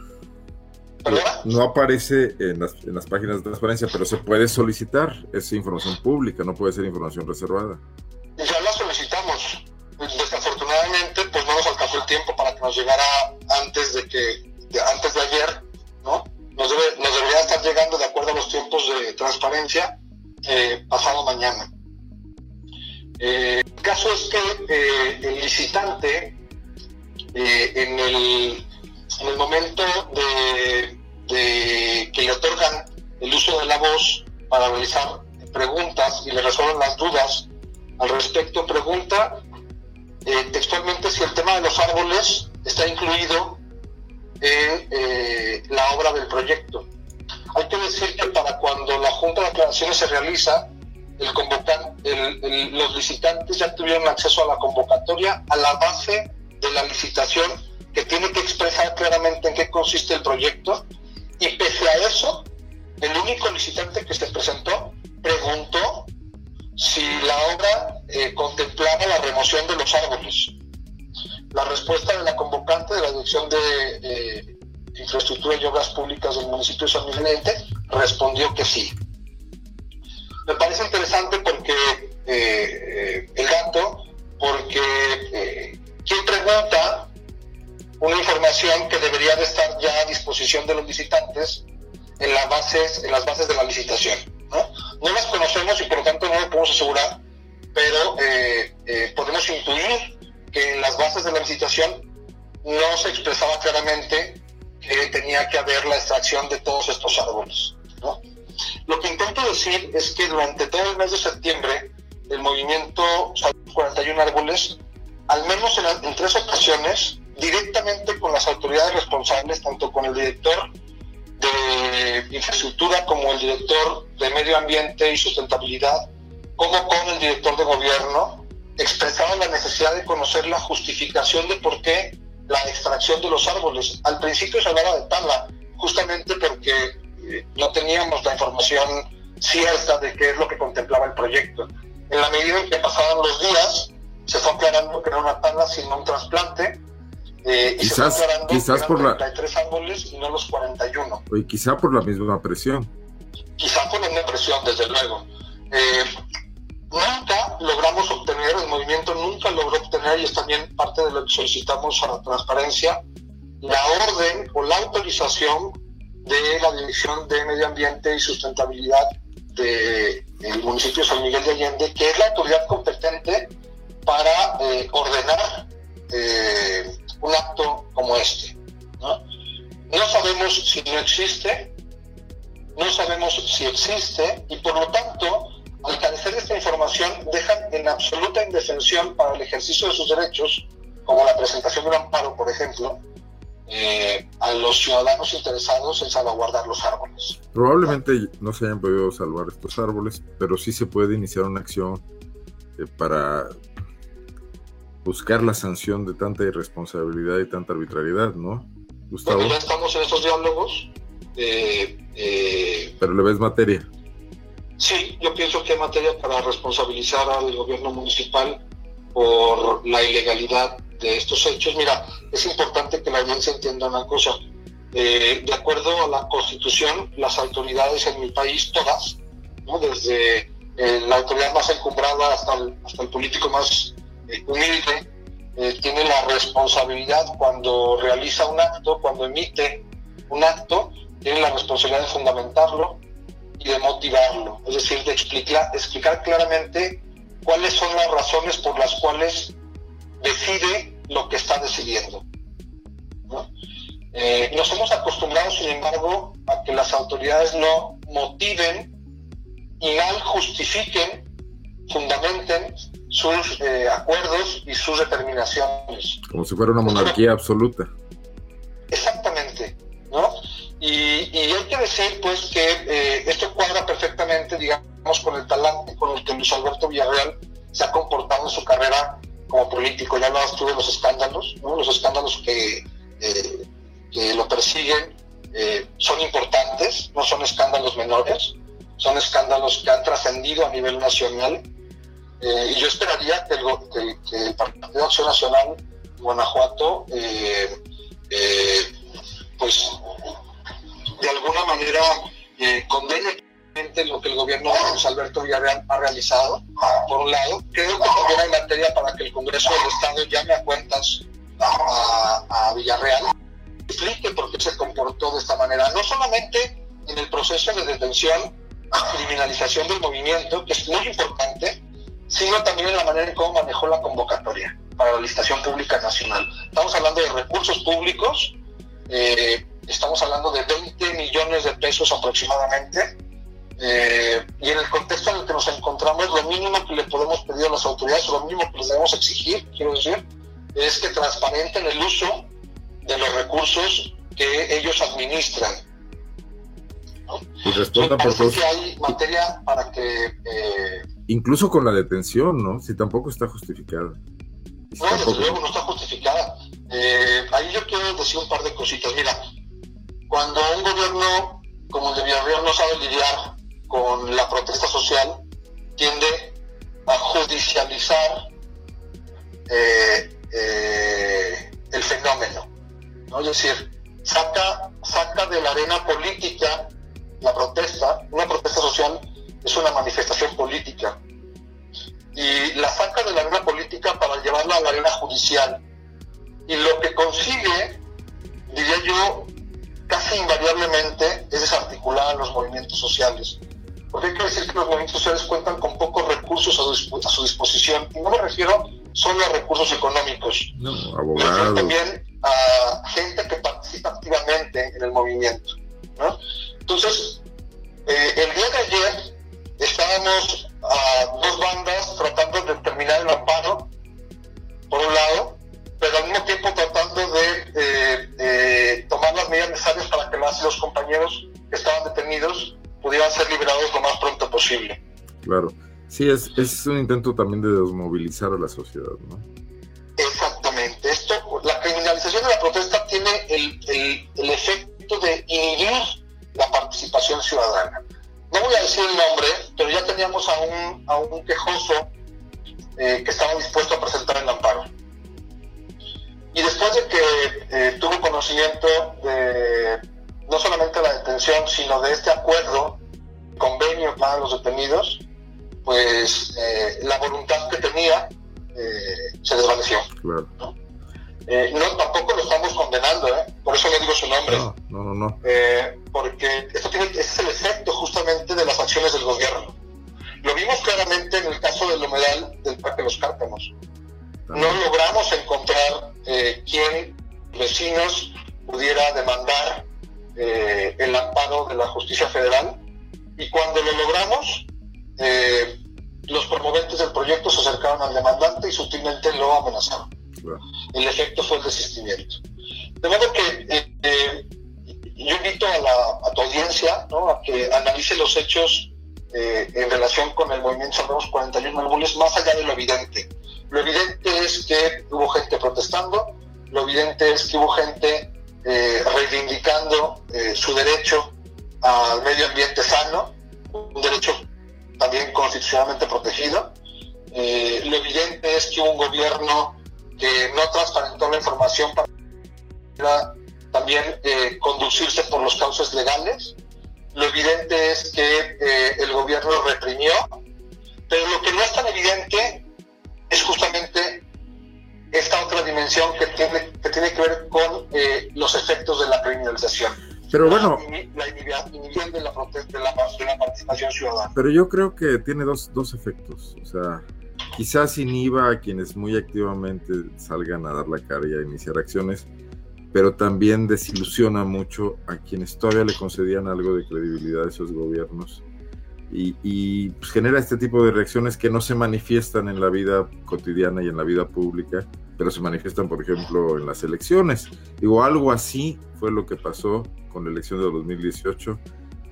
no aparece en las, en las páginas de transparencia, pero se puede solicitar, es información pública, no puede ser información reservada. Ya la solicitamos. Desafortunadamente, pues no nos alcanzó el tiempo para nos llegara antes de que, antes de ayer, ¿no? Nos, nos debería estar llegando de acuerdo a los tiempos de transparencia eh, pasado mañana. Eh, el caso es que eh, el licitante, en el en el momento de, que le otorgan el uso de la voz para realizar preguntas y le resuelven las dudas al respecto, pregunta textualmente si el tema de los árboles está incluido en eh, la obra del proyecto. Hay que decir que para cuando la Junta de Aclaraciones se realiza, los licitantes ya tuvieron acceso a la convocatoria a la base de la licitación que tiene que expresar claramente en qué consiste el proyecto y pese a eso, el único licitante que se presentó preguntó si la obra eh, contemplaba la remoción de los árboles. La respuesta de la convocante de la Dirección de eh, Infraestructura y Obras Públicas del municipio de San Miguel respondió que sí. Me parece interesante porque eh, el dato, porque quien pregunta una información que debería de estar ya a disposición de los licitantes en las bases, en las bases de la licitación. ¿no? las conocemos y por lo tanto no lo podemos asegurar, pero eh, eh, podemos intuir que en las bases de la licitación no se expresaba claramente que tenía que haber la extracción de todos estos árboles. ¿no? Lo que intento decir es que durante todo el mes de septiembre, el movimiento 41 árboles, al menos en, en tres ocasiones, directamente con las autoridades responsables, tanto con el director de infraestructura como el director de medio ambiente y sustentabilidad, como con el director de gobierno, expresaban la necesidad de conocer la justificación de por qué la extracción de los árboles. Al principio se hablaba de tala, justamente porque eh, no teníamos la información cierta de qué es lo que contemplaba el proyecto. En la medida en que pasaban los días, se fue aclarando que no era una tala, sino un trasplante, eh, quizás, quizás por la... árboles y no los 41. Y quizá por la misma presión. Quizá por la misma presión, desde luego. Eh, nunca logramos obtener, el movimiento nunca logró obtener, y es también parte de lo que solicitamos a la transparencia, la orden o la autorización de la Dirección de Medio Ambiente y Sustentabilidad del municipio de San Miguel de Allende, que es la autoridad competente para eh, ordenar eh, un acto como este. ¿no? no sabemos si no existe, no sabemos si existe y por lo tanto, al carecer de esta información, dejan en absoluta indefensión para el ejercicio de sus derechos, como la presentación de un amparo, por ejemplo, eh, a los ciudadanos interesados en salvaguardar los árboles. Probablemente no se hayan podido salvar estos árboles, pero sí se puede iniciar una acción eh, para buscar la sanción de tanta irresponsabilidad y tanta arbitrariedad, ¿no? Gustavo. Bueno, ya estamos en estos diálogos. Eh, eh, Pero le ves materia. Sí, yo pienso que hay materia para responsabilizar al gobierno municipal por la ilegalidad de estos hechos. Mira, es importante que la audiencia entienda una cosa. Eh, de acuerdo a la Constitución, las autoridades en mi país, todas, ¿no? desde la autoridad más encumbrada hasta el político más humilde eh, tiene la responsabilidad cuando realiza un acto, cuando emite un acto, tiene la responsabilidad de fundamentarlo y de motivarlo, es decir, de explicar, explicar claramente cuáles son las razones por las cuales decide lo que está decidiendo. Eh, nos hemos acostumbrado, sin embargo, a que las autoridades no motiven y mal justifiquen, fundamenten sus eh, acuerdos y sus determinaciones. Como si fuera una monarquía absoluta. Exactamente, ¿no? Y, hay que decir, pues, que eh, esto cuadra perfectamente, digamos, con el talante con el que Luis Alberto Villarreal se ha comportado en su carrera como político. Ya hablabas tú de los escándalos, ¿no? Los escándalos que, eh, que lo persiguen son importantes, no son escándalos menores, son escándalos que han trascendido a nivel nacional eh, y yo esperaría que el, Partido de Acción Nacional Guanajuato eh, de alguna manera eh, condene lo que el gobierno de Luis Alberto Villarreal ha realizado, por un lado. Creo que también hay materia para que el Congreso del Estado llame a cuentas a, a Villarreal, explique por qué se comportó de esta manera, no solamente en el proceso de detención, criminalización del movimiento, que es muy importante, sino también en la manera en cómo manejó la convocatoria para la licitación pública nacional. Estamos hablando de recursos públicos, eh, estamos hablando de 20 millones de pesos aproximadamente, eh, y en el contexto en el que nos encontramos, lo mínimo que le podemos pedir a las autoridades, lo mínimo que les debemos exigir, quiero decir, es que transparenten el uso de los recursos que ellos administran. Y respondan por todos. que hay materia para que... Eh, Incluso con la detención, ¿no? Si tampoco está justificada. no, desde luego no está justificada. Eh, ahí yo quiero decir un par de cositas. Mira, cuando un gobierno como el de Villarreal no sabe lidiar con la protesta social, tiende a judicializar eh, eh, el fenómeno. ¿no? Es decir, saca, saca de la arena política la protesta, una protesta social es una manifestación política, y la saca de la arena política para llevarla a la arena judicial. Y lo que consigue, diría yo, casi invariablemente es desarticular a los movimientos sociales. Porque hay que decir que los movimientos sociales cuentan con pocos recursos a su, disposición. Y no me refiero solo a recursos económicos. No, me refiero también a gente que participa activamente en el movimiento. ¿no? Entonces, eh, el día de ayer estábamos a dos bandas tratando de terminar el Sí, es, es un intento también de desmovilizar a la sociedad, ¿no? Pero yo creo que tiene dos, dos efectos. O sea, quizás inhiba a quienes muy activamente salgan a dar la cara y a iniciar acciones, pero también desilusiona mucho a quienes todavía le concedían algo de credibilidad a esos gobiernos y, pues, genera este tipo de reacciones que no se manifiestan en la vida cotidiana y en la vida pública, pero se manifiestan, por ejemplo, en las elecciones. Digo, algo así fue lo que pasó con la elección de 2018,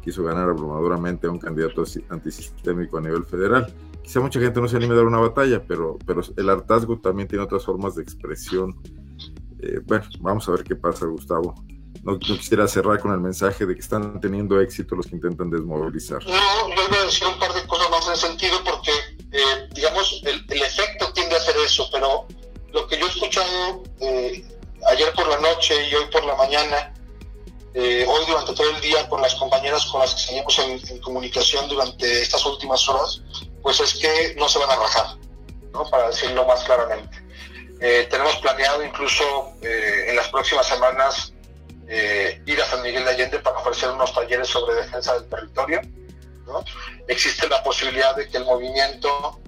quiso ganar abrumadoramente a un candidato antisistémico a nivel federal quizá mucha gente no se anime a dar una batalla, pero, pero el hartazgo también tiene otras formas de expresión. Eh, bueno, vamos a ver qué pasa, Gustavo. No, quisiera cerrar con el mensaje de que están teniendo éxito los que intentan desmovilizar. No, yo voy a decir un par de cosas más en sentido porque, eh, digamos, el, efecto tiende a hacer eso, pero lo que yo he escuchado eh, ayer por la noche y hoy por la mañana eh, hoy durante todo el día con las compañeras con las que seguimos en, comunicación durante estas últimas horas, pues es que no se van a rajar, ¿no? para decirlo más claramente. Eh, tenemos planeado incluso eh, en las próximas semanas ir a San Miguel de Allende para ofrecer unos talleres sobre defensa del territorio. ¿no? Existe la posibilidad de que el movimiento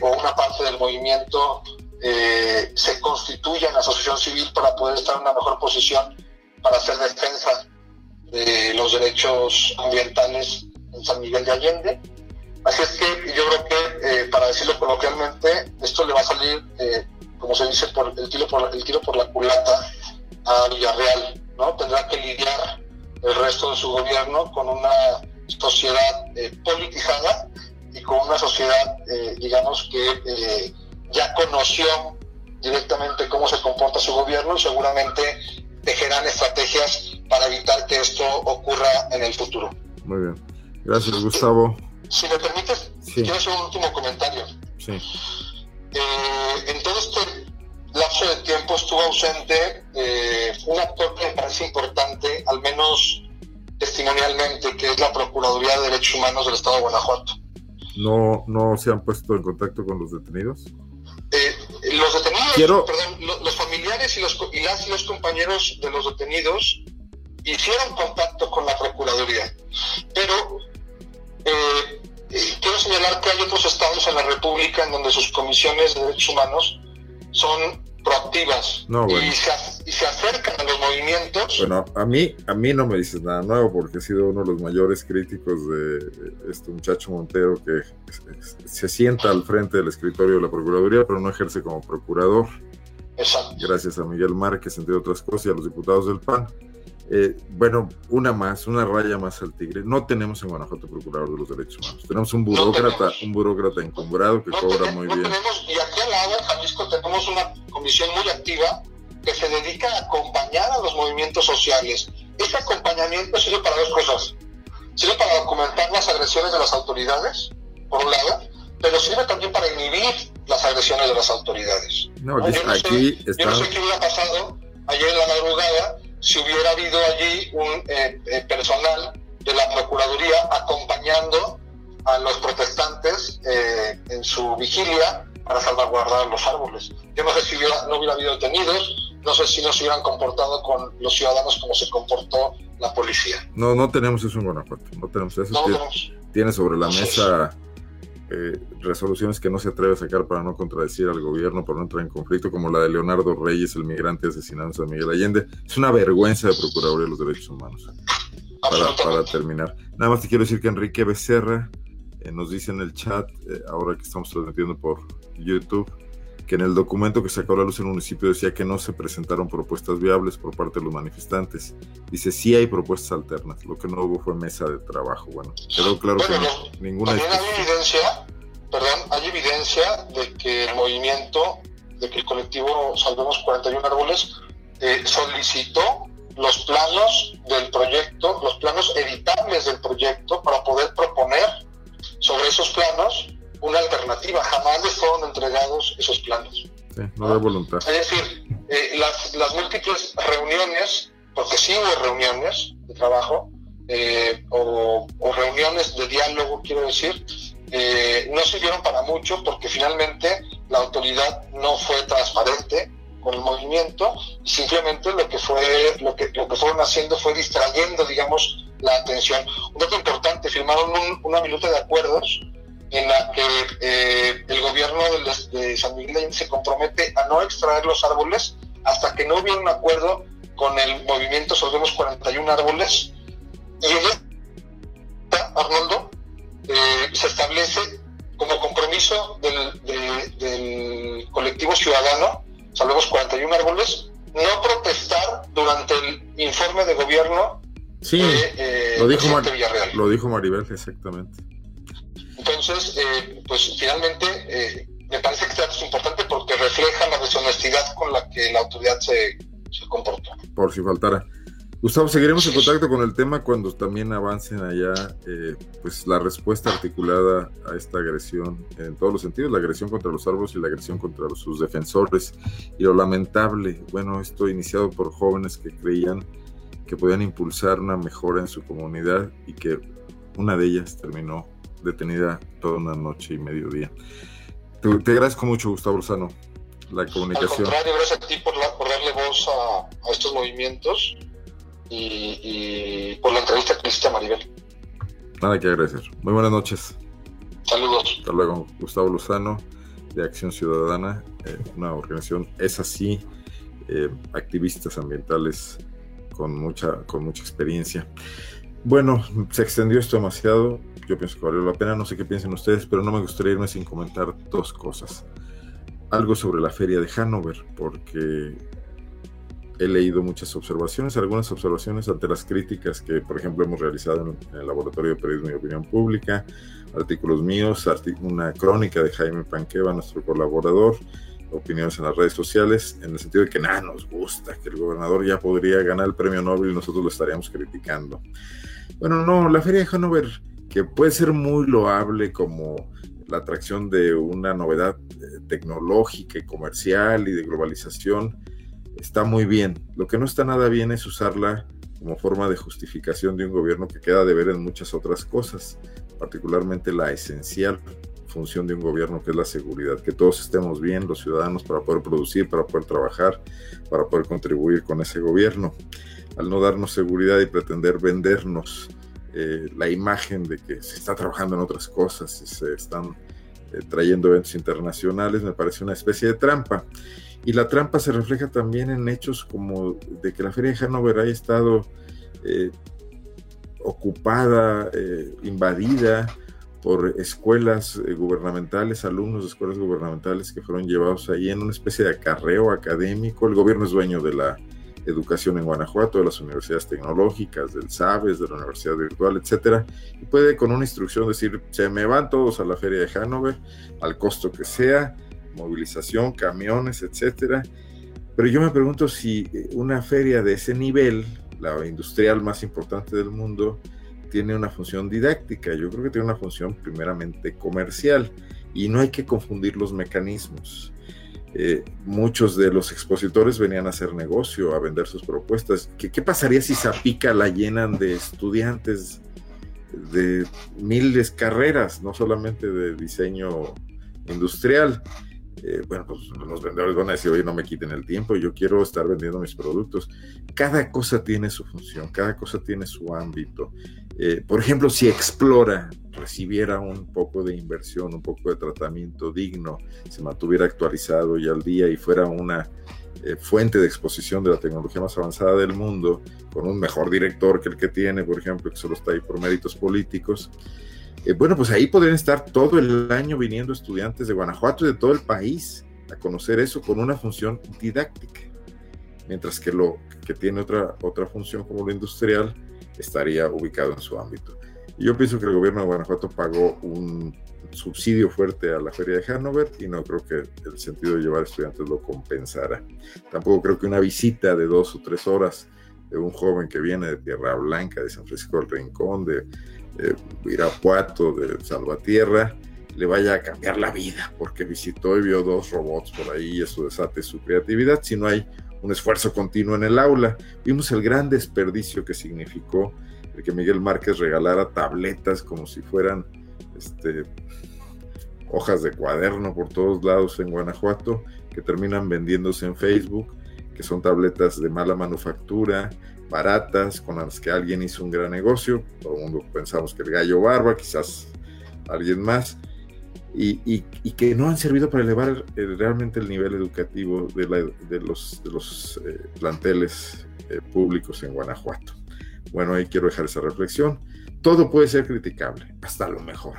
o una parte del movimiento se constituya en asociación civil para poder estar en una mejor posición para hacer defensa de los derechos ambientales en San Miguel de Allende. Así es que yo creo que, eh, para decirlo coloquialmente, esto le va a salir, eh, como se dice, por el, tiro por, el tiro por la culata a Villarreal, ¿no? Tendrá que lidiar el resto de su gobierno con una sociedad eh, politizada y con una sociedad, digamos, que ya conoció directamente cómo se comporta su gobierno y seguramente tejerán estrategias para evitar que esto ocurra en el futuro. Muy bien. Gracias, Gustavo. Si me permites, quiero hacer un último comentario. Sí. Eh, en todo este lapso de tiempo estuvo ausente eh, un actor que me parece importante, al menos testimonialmente, que es la Procuraduría de Derechos Humanos del Estado de Guanajuato. ¿No, no se han puesto en contacto con los detenidos? Eh, los detenidos, perdón, los, familiares y, los, y las los compañeros de los detenidos hicieron contacto con la Procuraduría, pero eh, eh, quiero señalar que hay otros estados en la República en donde sus comisiones de derechos humanos son proactivas y, se, acercan a los movimientos. Bueno, a mí, a mí no me dices nada nuevo porque he sido uno de los mayores críticos de este muchacho Montero que se sienta al frente del escritorio de la Procuraduría, pero no ejerce como procurador. Exacto. Gracias a Miguel Márquez, entre otras cosas, y a los diputados del PAN. Eh, bueno, una más, una raya más al tigre. No tenemos en Guanajuato procurador de los derechos humanos. Tenemos un burócrata, un burócrata encumbrado que cobra muy bien. y aquí al lado, en Jalisco, tenemos una comisión muy activa que se dedica a acompañar a los movimientos sociales. Este acompañamiento sirve para dos cosas. Sirve para documentar las agresiones de las autoridades, por un lado, pero sirve también para inhibir las agresiones de las autoridades. No, yo, no aquí sé, yo no sé qué hubiera pasado ayer en la madrugada si hubiera habido allí un eh, eh, personal de la Procuraduría acompañando a los protestantes eh, en su vigilia para salvaguardar los árboles. Yo no sé si hubiera, no hubiera habido detenidos, no sé si no se hubieran comportado con los ciudadanos como se comportó la policía. No, no tenemos eso en Guanajuato, no tenemos eso. tiene, sobre la mesa eh, resoluciones que no se atreve a sacar para no contradecir al gobierno, para no entrar en conflicto, como la de Leonardo Reyes, el migrante asesinado en San Miguel Allende. Es una vergüenza de Procuraduría de los Derechos Humanos. Para, terminar. Nada más te quiero decir que Enrique Becerra eh, nos dice en el chat, eh, ahora que estamos transmitiendo por YouTube, que en el documento que sacó a la luz el municipio decía que no se presentaron propuestas viables por parte de los manifestantes. Dice, sí hay propuestas alternas, lo que no hubo fue mesa de trabajo. Bueno, quedó claro que ninguna... También hay evidencia, perdón, hay evidencia de que el movimiento, de que el colectivo Salvemos 41 Árboles eh, solicitó los planos del proyecto, los planos editables del proyecto para poder proponer sobre esos planos una alternativa. Jamás les fueron entregados esos planos. Sí, no de voluntad. Es decir, eh, las, las, múltiples reuniones, porque sí hubo reuniones de trabajo, eh, o, reuniones de diálogo, quiero decir, eh, no sirvieron para mucho porque finalmente la autoridad no fue transparente con el movimiento y simplemente lo que fue lo que lo que fueron haciendo fue distrayendo digamos la atención un dato importante firmaron un, una minuta de acuerdos en la que eh, el gobierno de, San Miguel se compromete a no extraer los árboles hasta que no hubiera un acuerdo con el movimiento Solvemos 41 Árboles. Y en esta, Arnoldo, eh, se establece como compromiso del, del colectivo ciudadano, Salvemos 41 Árboles, no protestar durante el informe de gobierno sí, eh, lo, dijo lo dijo Maribel, exactamente. Entonces, eh, pues finalmente eh, me parece que esto es importante porque refleja la deshonestidad con la que la autoridad se, comportó. Por si faltara. Gustavo, seguiremos en contacto con el tema cuando también avancen allá eh, pues la respuesta articulada a esta agresión en todos los sentidos, la agresión contra los árboles y la agresión contra sus defensores. Y lo lamentable, bueno, esto iniciado por jóvenes que creían que podían impulsar una mejora en su comunidad y que una de ellas terminó detenida toda una noche y mediodía. Te, te agradezco mucho, Gustavo Lozano, la comunicación. Al contrario, gracias a ti por, darle voz a, estos movimientos y, por la entrevista que hiciste a Maribel. Nada que agradecer. Muy buenas noches. Saludos. Hasta luego, Gustavo Lozano, de Acción Ciudadana, eh, una organización, es así, eh, activistas ambientales con mucha, con mucha experiencia. Bueno, se extendió esto demasiado. Yo pienso que valió la pena. No sé qué piensen ustedes, pero no me gustaría irme sin comentar dos cosas. Algo sobre la feria de Hanover, porque he leído muchas observaciones, algunas observaciones ante las críticas que, por ejemplo, hemos realizado en, el Laboratorio de Periodismo y Opinión Pública, artículos míos, una crónica de Jaime Panqueva, nuestro colaborador, opiniones en las redes sociales, en el sentido de que nada nos gusta, que el gobernador ya podría ganar el premio Nobel y nosotros lo estaríamos criticando. Bueno, no, la Feria de Hanover, que puede ser muy loable como la atracción de una novedad eh, tecnológica y comercial y de globalización, está muy bien. Lo que no está nada bien es usarla como forma de justificación de un gobierno que queda de ver en muchas otras cosas, particularmente la esencial función de un gobierno que es la seguridad, que todos estemos bien, los ciudadanos, para poder producir, para poder trabajar, para poder contribuir con ese gobierno. Al no darnos seguridad y pretender vendernos eh, la imagen de que se está trabajando en otras cosas y se están eh, trayendo eventos internacionales, me parece una especie de trampa. Y la trampa se refleja también en hechos como de que la Feria de Hannover haya estado eh, ocupada, invadida, por escuelas gubernamentales, alumnos de escuelas gubernamentales que fueron llevados ahí en una especie de acarreo académico. El gobierno es dueño de la educación en Guanajuato, de las universidades tecnológicas, del SABES, de la Universidad Virtual, etcétera, y puede con una instrucción decir, se me van todos a la feria de Hanover, al costo que sea, movilización, camiones, etcétera. Pero yo me pregunto si una feria de ese nivel, la industrial más importante del mundo, tiene una función didáctica, yo creo que tiene una función primeramente comercial y no hay que confundir los mecanismos. Eh, muchos de los expositores venían a hacer negocio, a vender sus propuestas. ¿Qué, qué pasaría si Zapica la llenan de estudiantes de miles carreras, no solamente de diseño industrial? Eh, bueno, pues los vendedores van a decir, oye, no me quiten el tiempo, yo quiero estar vendiendo mis productos. Cada cosa tiene su función, cada cosa tiene su ámbito. Eh, por ejemplo, si Explora recibiera un poco de inversión, un poco de tratamiento digno, se mantuviera actualizado y al día y fuera una eh, fuente de exposición de la tecnología más avanzada del mundo, con un mejor director que el que tiene, por ejemplo, que solo está ahí por méritos políticos, eh, bueno, pues ahí podrían estar todo el año viniendo estudiantes de Guanajuato y de todo el país a conocer eso con una función didáctica, mientras que lo que tiene otra, otra función como lo industrial estaría ubicado en su ámbito. Y yo pienso que el gobierno de Guanajuato pagó un subsidio fuerte a la feria de Hannover y no creo que el sentido de llevar estudiantes lo compensara. Tampoco creo que una visita de dos o tres horas de un joven que viene de Tierra Blanca, de San Francisco del Rincón, de eh, Irapuato, de Salvatierra, le vaya a cambiar la vida, porque visitó y vio dos robots por ahí y eso desate su creatividad, si no hay un esfuerzo continuo en el aula. Vimos el gran desperdicio que significó el que Miguel Márquez regalara tabletas como si fueran este, hojas de cuaderno por todos lados en Guanajuato, que terminan vendiéndose en Facebook, que son tabletas de mala manufactura, baratas, con las que alguien hizo un gran negocio. Todo el mundo pensamos que el gallo barba, quizás alguien más, y, que no han servido para elevar realmente el nivel educativo de, los, de los eh, planteles eh, públicos en Guanajuato. Bueno, ahí quiero dejar esa reflexión. Todo puede ser criticable, hasta lo mejor.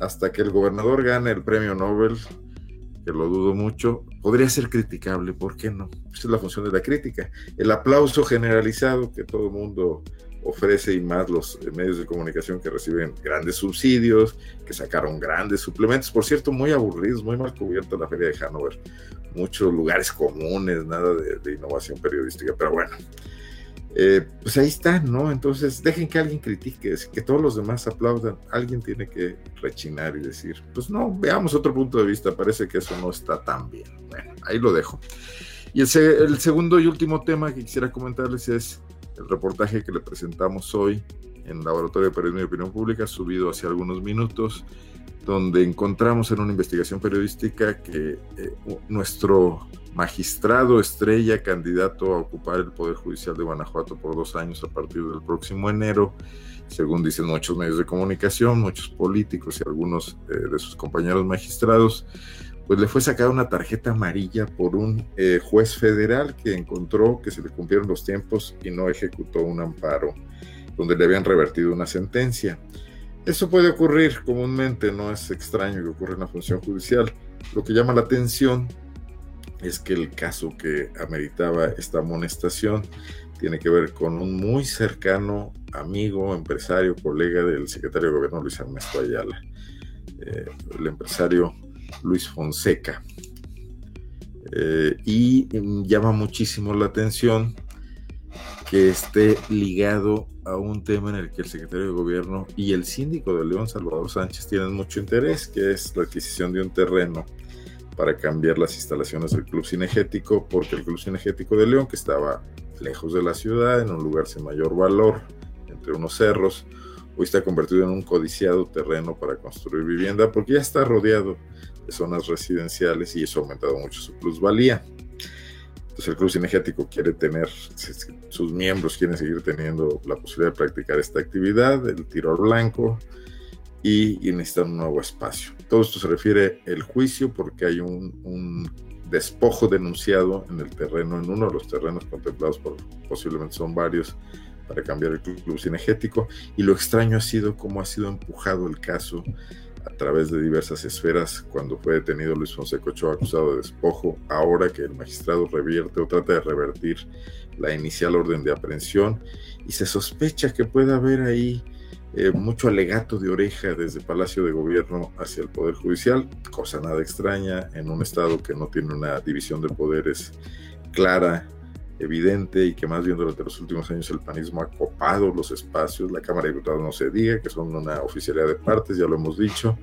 Hasta que el gobernador gane el premio Nobel, que lo dudo mucho, podría ser criticable, ¿por qué no? Esa es la función de la crítica. El aplauso generalizado que todo el mundo ofrece y más los medios de comunicación que reciben grandes subsidios, que sacaron grandes suplementos, por cierto, muy aburridos, muy mal cubierta la feria de Hanover, muchos lugares comunes, nada de, innovación periodística, pero bueno, eh, pues ahí está, ¿no? Entonces dejen que alguien critique, que todos los demás aplaudan, alguien tiene que rechinar y decir, pues no, veamos otro punto de vista, parece que eso no está tan bien. Bueno, ahí lo dejo. Y el, el segundo y último tema que quisiera comentarles es El reportaje que le presentamos hoy en Laboratorio de Periodismo y Opinión Pública, subido hace algunos minutos, donde encontramos en una investigación periodística que eh, nuestro magistrado estrella, candidato a ocupar el Poder Judicial de Guanajuato por dos años a partir del próximo enero, según dicen muchos medios de comunicación, muchos políticos y algunos eh, de sus compañeros magistrados, pues le fue sacada una tarjeta amarilla por un eh, juez federal que encontró que se le cumplieron los tiempos y no ejecutó un amparo donde le habían revertido una sentencia. Eso puede ocurrir comúnmente, no es extraño que ocurra en la función judicial. Lo que llama la atención es que el caso que ameritaba esta amonestación tiene que ver con un muy cercano amigo, empresario, colega del secretario de gobierno Luis Ernesto Ayala, eh, el empresario Luis Fonseca. Eh, y llama muchísimo la atención que esté ligado a un tema en el que el secretario de gobierno y el síndico de León, Salvador Sánchez, tienen mucho interés, que es la adquisición de un terreno para cambiar las instalaciones del Club Cinegético, porque el Club Cinegético de León, que estaba lejos de la ciudad, en un lugar sin mayor valor, entre unos cerros, hoy está convertido en un codiciado terreno para construir vivienda, porque ya está rodeado de zonas residenciales y eso ha aumentado mucho su plusvalía. Entonces el Club Cinegético quiere tener, sus miembros quieren seguir teniendo la posibilidad de practicar esta actividad, el tiro al blanco, y, necesitan un nuevo espacio. Todo esto se refiere al juicio porque hay un, despojo denunciado en el terreno, en uno de los terrenos contemplados por, posiblemente son varios, para cambiar el club cinegético. Y lo extraño ha sido cómo ha sido empujado el caso a través de diversas esferas cuando fue detenido Luis Fonseca Ochoa acusado de despojo, ahora que el magistrado revierte o trata de revertir la inicial orden de aprehensión y se sospecha que puede haber ahí eh, mucho alegato de oreja desde Palacio de Gobierno hacia el Poder Judicial, cosa nada extraña en un Estado que no tiene una división de poderes clara evidente y que más bien durante los últimos años el panismo ha copado los espacios, la Cámara de Diputados no se diga, que son una oficialidad de partes, ya lo hemos dicho,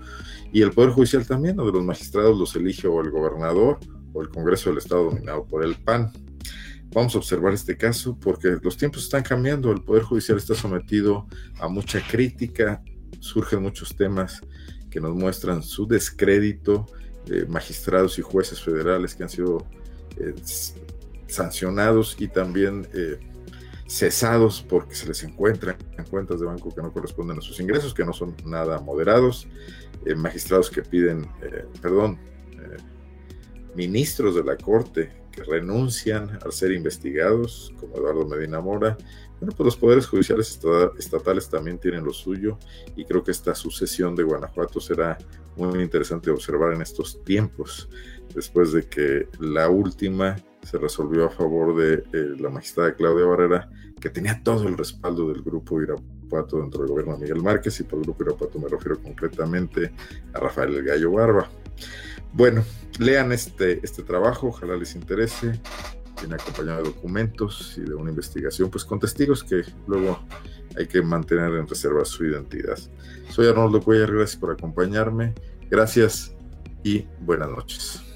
y el Poder Judicial también, donde los magistrados los elige o el gobernador o el Congreso del Estado dominado por el PAN. Vamos a observar este caso porque los tiempos están cambiando, el Poder Judicial está sometido a mucha crítica, surgen muchos temas que nos muestran su descrédito, de magistrados y jueces federales que han sido eh, sancionados y también eh, cesados porque se les encuentran en cuentas de banco que no corresponden a sus ingresos, que no son nada moderados, eh, magistrados que piden, eh, perdón, ministros de la Corte que renuncian al ser investigados, como Eduardo Medina Mora. Bueno, pues los poderes judiciales estatales también tienen lo suyo y creo que esta sucesión de Guanajuato será muy interesante observar en estos tiempos, después de que la última se resolvió a favor de eh, la magistrada Claudia Barrera, que tenía todo el respaldo del grupo Irapuato dentro del gobierno de Miguel Márquez, y por el grupo Irapuato me refiero concretamente a Rafael El Gallo Barba. Bueno, lean este, este trabajo, ojalá les interese. Viene acompañado de documentos y de una investigación, pues con testigos que luego hay que mantener en reserva su identidad. Soy Arnoldo Cuellar, gracias por acompañarme. Gracias y buenas noches.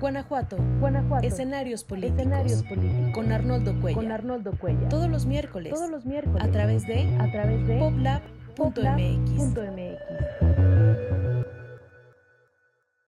Guanajuato. Guanajuato. Escenarios políticos. Escenarios políticos. Con Arnoldo Cuellar. Con Arnoldo Cuellar. Todos los miércoles. Todos los miércoles. A través de a través de poplab.mx.